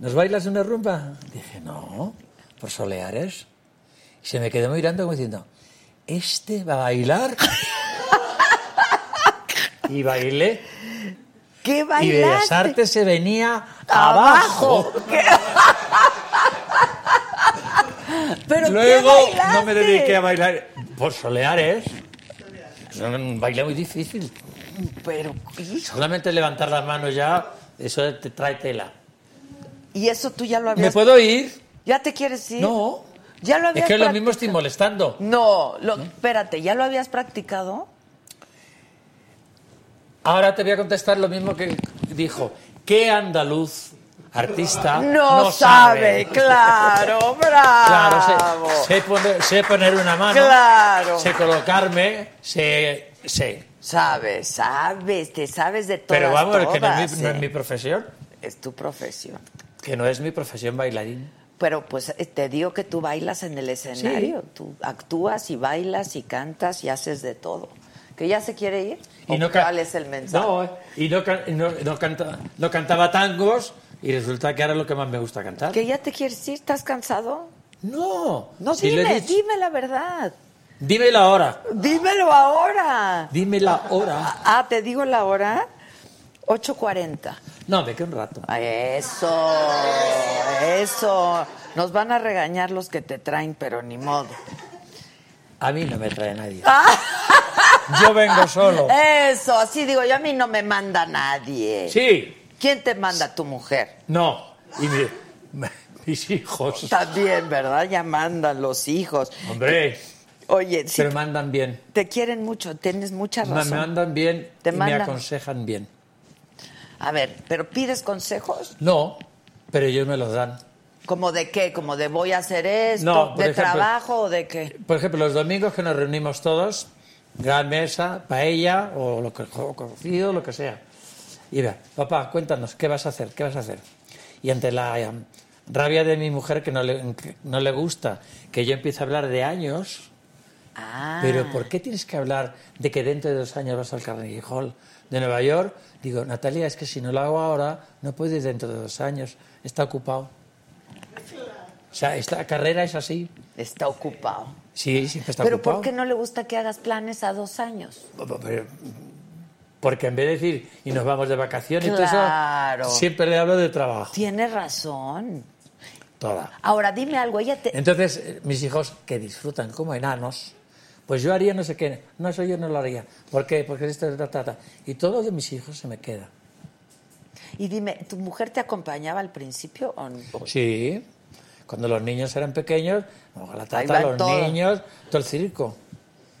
¿nos bailas una rumba? Dije, no, por soleares. Y se me quedó mirando como diciendo, ¿este va a bailar? [LAUGHS] y bailé. ¿Qué Y bailaste? Bellas Artes se venía Abajo. [LAUGHS] ¿Pero Luego qué no me dediqué a bailar por soleares. Es un baile muy difícil. Pero, Solamente levantar las manos ya, eso te trae tela. ¿y eso tú ya lo ¿Me habías... puedo ir? ¿Ya te quieres ir? No. ¿Ya lo Es que lo mismo estoy molestando. No, lo- espérate, ¿ya lo habías practicado? Ahora te voy a contestar lo mismo que dijo. ¿Qué andaluz artista No, sabe, claro, [LAUGHS] bravo. Claro, sé, sé poner, sé poner una mano, Claro. sé colocarme, sé, sé. Sabes, sabes, te sabes de todas, Pero vamos, que no es, todas, mi, no es ¿eh? mi profesión. Es tu profesión. Que no es mi profesión bailarín. Pero pues eh, te digo que tú bailas en el escenario, tú actúas y bailas y cantas y haces de todo. ¿Que ya se quiere ir? ¿O ca- ¿Cuál es el mensaje? No, y no, no, no canta- no cantaba tangos y resulta que ahora es lo que más me gusta cantar. ¿Que ya te quieres ir? ¿Estás cansado? No, No, si dime, dime la verdad. Dímelo ahora, Dímelo ahora. dímela ahora. Ah, ¿te digo la hora? 8.40. No, de que un rato. Eso, eso. Nos van a regañar los que te traen, pero ni modo. A mí no me trae nadie. Ah. Yo vengo solo. Eso, así digo yo, a mí no me manda nadie. Sí, ¿Quién te manda? Tu mujer. no. Y mi- [LAUGHS] mis hijos. También, ¿verdad? Ya mandan los hijos. Hombre, Oye, sí, pero me mandan bien. te quieren mucho, tienes mucha Me, razón. me mandan bien Te y me mandan. aconsejan bien. A ver, ¿pero pides consejos? No, pero ellos me los dan. ¿Como de qué? ¿Como de voy a hacer esto? No, ¿De ejemplo- trabajo o de qué? Por ejemplo, los domingos que nos reunimos todos, gran mesa, paella o lo que o cocido, lo que sea. Y vea, papá, cuéntanos, ¿qué vas a hacer? ¿Qué vas a hacer? Y ante la eh, rabia de mi mujer que no le, que no le gusta que yo empiece a hablar de años, Ah, pero ¿por qué tienes que hablar de que dentro de dos años vas al Carnegie Hall de Nueva York? Digo, Natalia, es que si no lo hago ahora, no puedes dentro de dos años, está ocupado. O sea, esta carrera es así. está ocupado. Sí, siempre está ¿Pero ocupado. por qué no le gusta que hagas planes a dos años? Pero- Porque en vez de decir, y nos vamos de vacaciones y todo Claro. eso, siempre le hablo de trabajo. Tiene razón. Toda. Ahora, dime algo, ella te... Entonces, eh, mis hijos, que disfrutan como enanos, pues yo haría no sé qué. No, eso yo no lo haría. ¿Por qué? Porque esto es tata. Y todo de mis hijos se me queda. Y dime, ¿tu mujer te acompañaba al principio o no? Sí. Cuando los niños eran pequeños, la tata, los todos. niños, todo el circo.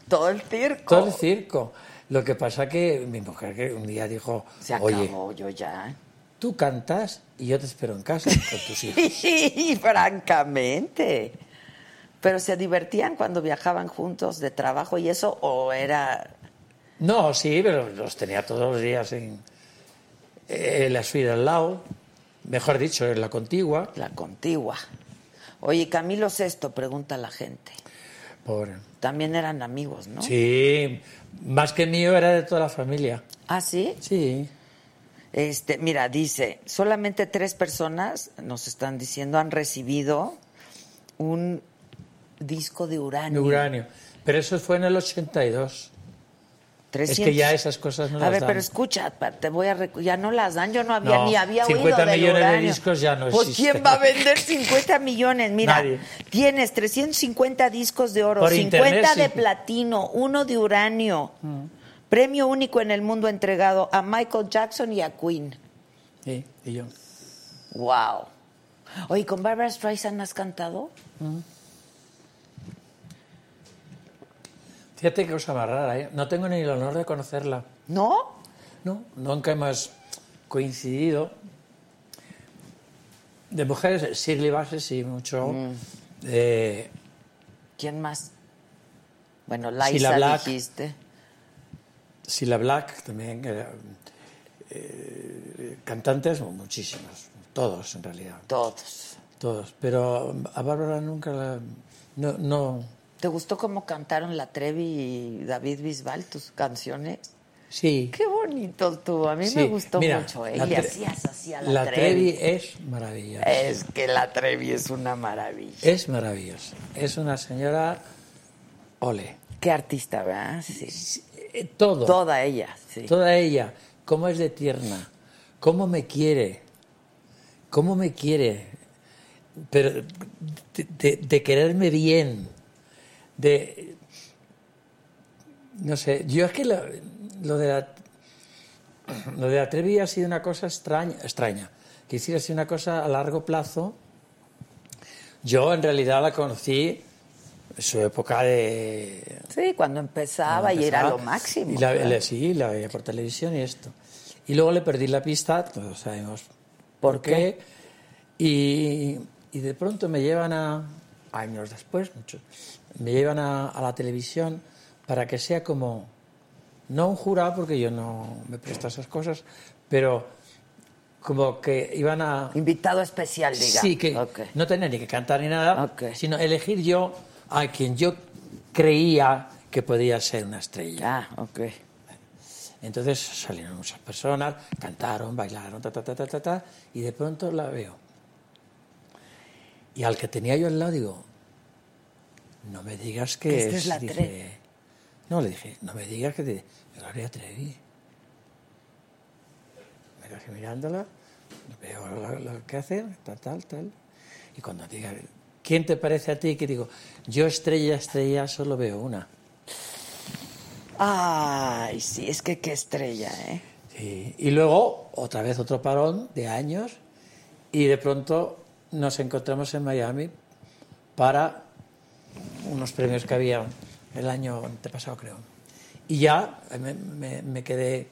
Todo el circo. Todo el circo. Lo que pasa que mi mujer que un día dijo, Se oye, acabó yo ya. tú cantas y yo te espero en casa con tus [LAUGHS] hijos. Sí, francamente. Pero se divertían cuando viajaban juntos de trabajo y eso, o era. No, sí, pero los tenía todos los días en, en la suite al lado, mejor dicho, en la contigua. La contigua. Oye, Camilo Sesto, pregunta la gente. Pobre. También eran amigos, ¿no? Sí, más que mío era de toda la familia. ¿Ah, sí? Sí. Este, mira, dice, solamente tres personas, nos están diciendo, han recibido un disco de De uranio. uranio. Pero eso fue en el 82. 300. Es que ya esas cosas no A las ver, dan. pero escucha, te voy a ya no las dan, yo no había No, ni había 50 oído del millones de uranio. discos ya no Pues quién va a vender 50 millones, mira, Nadie. tienes 350 discos de oro, Por 50 internet, de sí. platino, uno de uranio. Premio único en el mundo entregado a Michael Jackson y a Queen. Sí, y yo. Wow. Oye, ¿con Barbara Streisand has cantado? Fíjate qué cosa más rara, ¿eh? No tengo ni el honor de conocerla. ¿No? No, nunca hemos coincidido. De mujeres, Shirley Bassey sí, mucho. Mm. Eh, ¿Quién más? Bueno, Liza Black. dijiste. Sila Black también. eh, eh, cantantes, muchísimos. Todos, en realidad. Todos. Todos. Pero a Bárbara nunca la... No, no... ¿Te gustó cómo cantaron la Trevi y David Bisbal tus canciones? Sí. Qué bonito estuvo. A mí sí. me gustó Mira, mucho. ¿eh? Y hacías así a la, La Trevi. Trevi es maravillosa. Es que la Trevi es una maravilla. Es maravillosa. Es una señora... Ole. Qué artista, ¿verdad? Sí. Eh, Todo. Toda ella, sí. Toda ella, cómo es de tierna, cómo me quiere, cómo me quiere, pero de, de- de quererme bien, de... No sé, yo es que lo, lo de la... Lo de la Trevi ha sido una cosa extraña, extraña, ha sido una cosa a largo plazo. Yo en realidad la conocí en su época de, Sí, cuando empezaba y era lo máximo. y la, claro. sí, la veía por televisión y esto. Y luego le perdí la pista, todos sabemos por, ¿Por qué. Y, y de pronto me llevan a, años después, muchos, me llevan a, a la televisión para que sea como, no un jurado, porque yo no me presto a esas cosas, pero como que iban a... Invitado especial, diga. Sí, que Ok. no tenía ni que cantar ni nada, sino elegir yo a quien yo creía que podía ser una estrella. Ah, ok. Entonces salieron muchas personas, cantaron, bailaron, ta, ta, ta, ta, ta, ta, y de pronto la veo. Y al que tenía yo al lado digo, no me digas que Esta es la Dije, no, le dije, no me digas que te... Gloria Trevi. Me quedé mirándola, veo lo, lo que hace, tal, tal, tal. Y cuando diga, ¿quién te parece a ti? Que digo, yo estrella, estrella, solo veo una. Ay, sí, es que qué estrella, ¿eh? Sí, Y luego, otra vez otro parón de años, y de pronto nos encontramos en Miami para unos premios que había el año antepasado, creo. Y ya me, me- me quedé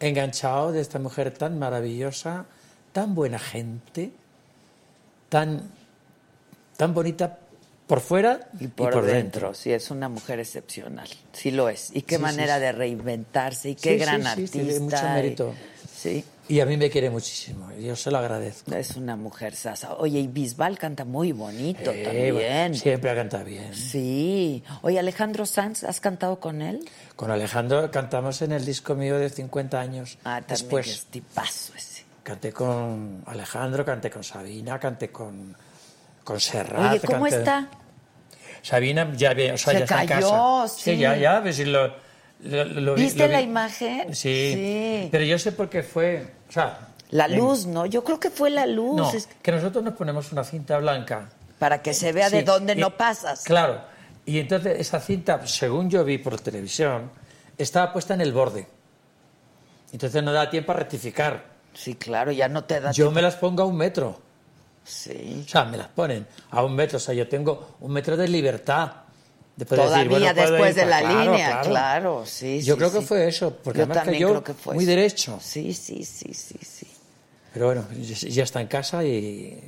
enganchado de esta mujer tan maravillosa, tan buena gente, tan, tan bonita por fuera Y por, dentro. sí, es una mujer excepcional. Sí lo es. Y qué Sí, manera sí, sí. de reinventarse y qué gran sí, sí, artista. mucho y- mérito. Sí, Y a mí me quiere muchísimo, y yo se lo agradezco. es una mujer sasa. Oye, y Bisbal canta muy bonito Eh, también. siempre canta bien. Sí. Oye, Alejandro Sanz, ¿has cantado con él? Con Alejandro cantamos en el disco mío de 50 años. Ah, también Después es tipazo ese. canté con Alejandro, canté con Sabina, canté con, con Serrat. Oye, ¿cómo canté- está? Sabina ya, o sea, Se ya está en cayó, casa. sí. ya, ya, ves, y lo, lo- lo vi- ¿Viste lo la imagen? Sí. Sí. Pero yo sé por qué fue. O sea, La en- luz, ¿no? Yo creo que fue la luz. No, es- que nosotros nos ponemos una cinta blanca. Para que se vea de Sí, dónde y- no pasas. Claro. Y entonces esa cinta, según yo vi por televisión, estaba puesta en el borde. Entonces no da tiempo a rectificar. Sí, claro, ya no te da Yo me las pongo a un metro. Sí. O sea, me las ponen a un metro. O sea, yo tengo un metro de libertad. Todavía decir, bueno, puedo después de la para- claro, línea, claro, sí. Yo sí, creo que fue eso, porque Yo además también cayó creo que fue muy eso. derecho. Sí, sí, sí, sí, sí. Pero bueno, ya ya está en casa y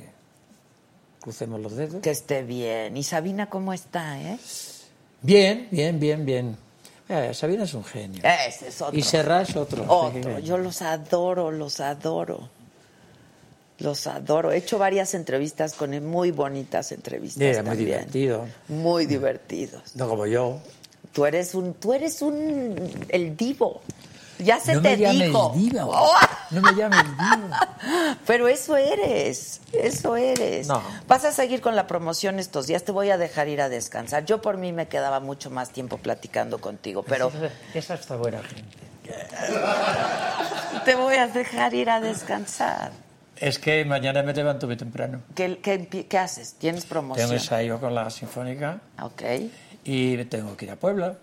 crucemos los dedos. Que esté bien. ¿Y Sabina cómo está, eh? Bien, bien, bien, bien. Eh, Sabina es un genio. Ese es otro. Y Serra es otro. Otro. Yo los adoro, los adoro. Los adoro. He hecho varias entrevistas con él, muy bonitas entrevistas Era muy también. divertido. Muy divertidos. No como yo. Tú eres un, tú eres un, el divo. Ya se no te me llames dijo. diva. [LAUGHS] ¡Oh! No me llames diva. Pero eso eres, eso eres. No. Vas a seguir con la promoción estos días, te voy a dejar ir a descansar. Yo por mí me quedaba mucho más tiempo platicando contigo, pero Esa está buena gente. [LAUGHS] te voy a dejar ir a descansar. Es que mañana me levanto muy temprano. ¿Qué, qué, empie- qué haces? ¿Tienes promoción? Tengo ensayo con la Sinfónica Ok. y tengo que ir a Puebla.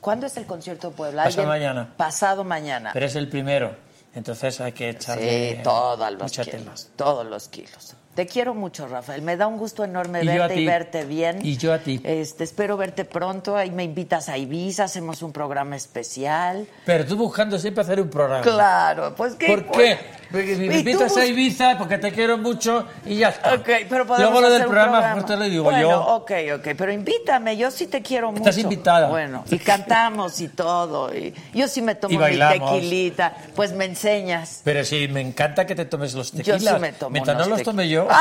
¿Cuándo es el concierto de Puebla? Pasado ¿Alguien- mañana. Pasado mañana. Pero es el primero. Entonces hay que echarle Sí, todos los mucha kilos. Todos los kilos. Te quiero mucho, Rafael. Me da un gusto enorme Y yo verte y verte bien. Y yo a ti. Este, espero verte pronto. Ahí me invitas a Ibiza, hacemos un programa especial. Pero tú buscando siempre hacer un programa. Claro, pues ¿qué? ¿Por qué? Porque me invitas a Ibiza porque te quiero mucho y ya está. Ok, pero podemos Luego lo del programa, pues te lo digo bueno, yo. ok, ok, pero invítame, yo sí te quiero mucho. Estás invitada. Bueno, y cantamos y todo. Y yo sí me tomo Y mi tequilita, pues me enseñas. Pero sí, me encanta que te tomes los Yo tequilas. sí me tomo Mientras no los tome tequi- [LAUGHS]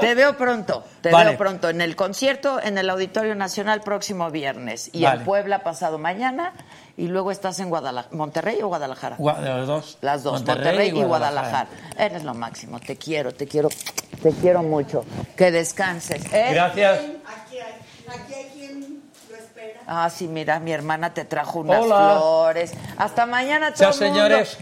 Te veo pronto, te Vale. veo pronto en el concierto en el Auditorio Nacional próximo viernes y Vale. en Puebla pasado mañana y luego estás en Guadalajara, Monterrey o Guadalajara. Gua- Los dos. Las dos, Monterrey, Monterrey, y y Guadalajara. Eres lo máximo, te quiero, te quiero, te quiero mucho. Que descanses. ¿eh? Gracias. Aquí hay, aquí hay quien lo espera. Ah, sí, mira, mi hermana te trajo unas Hola. flores. Hasta mañana, todo Chao, el mundo. señores.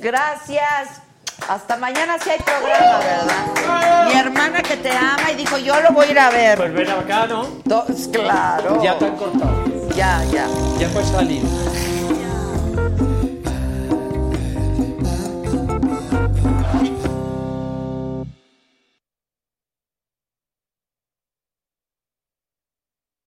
Gracias. Hasta mañana si hay programa, ¿verdad? Mi hermana que te ama y dijo, yo lo voy a ir a ver. Pues ven acá, ¿no? To- claro. Ya te han cortado. Ya, ya. Ya puedes salir.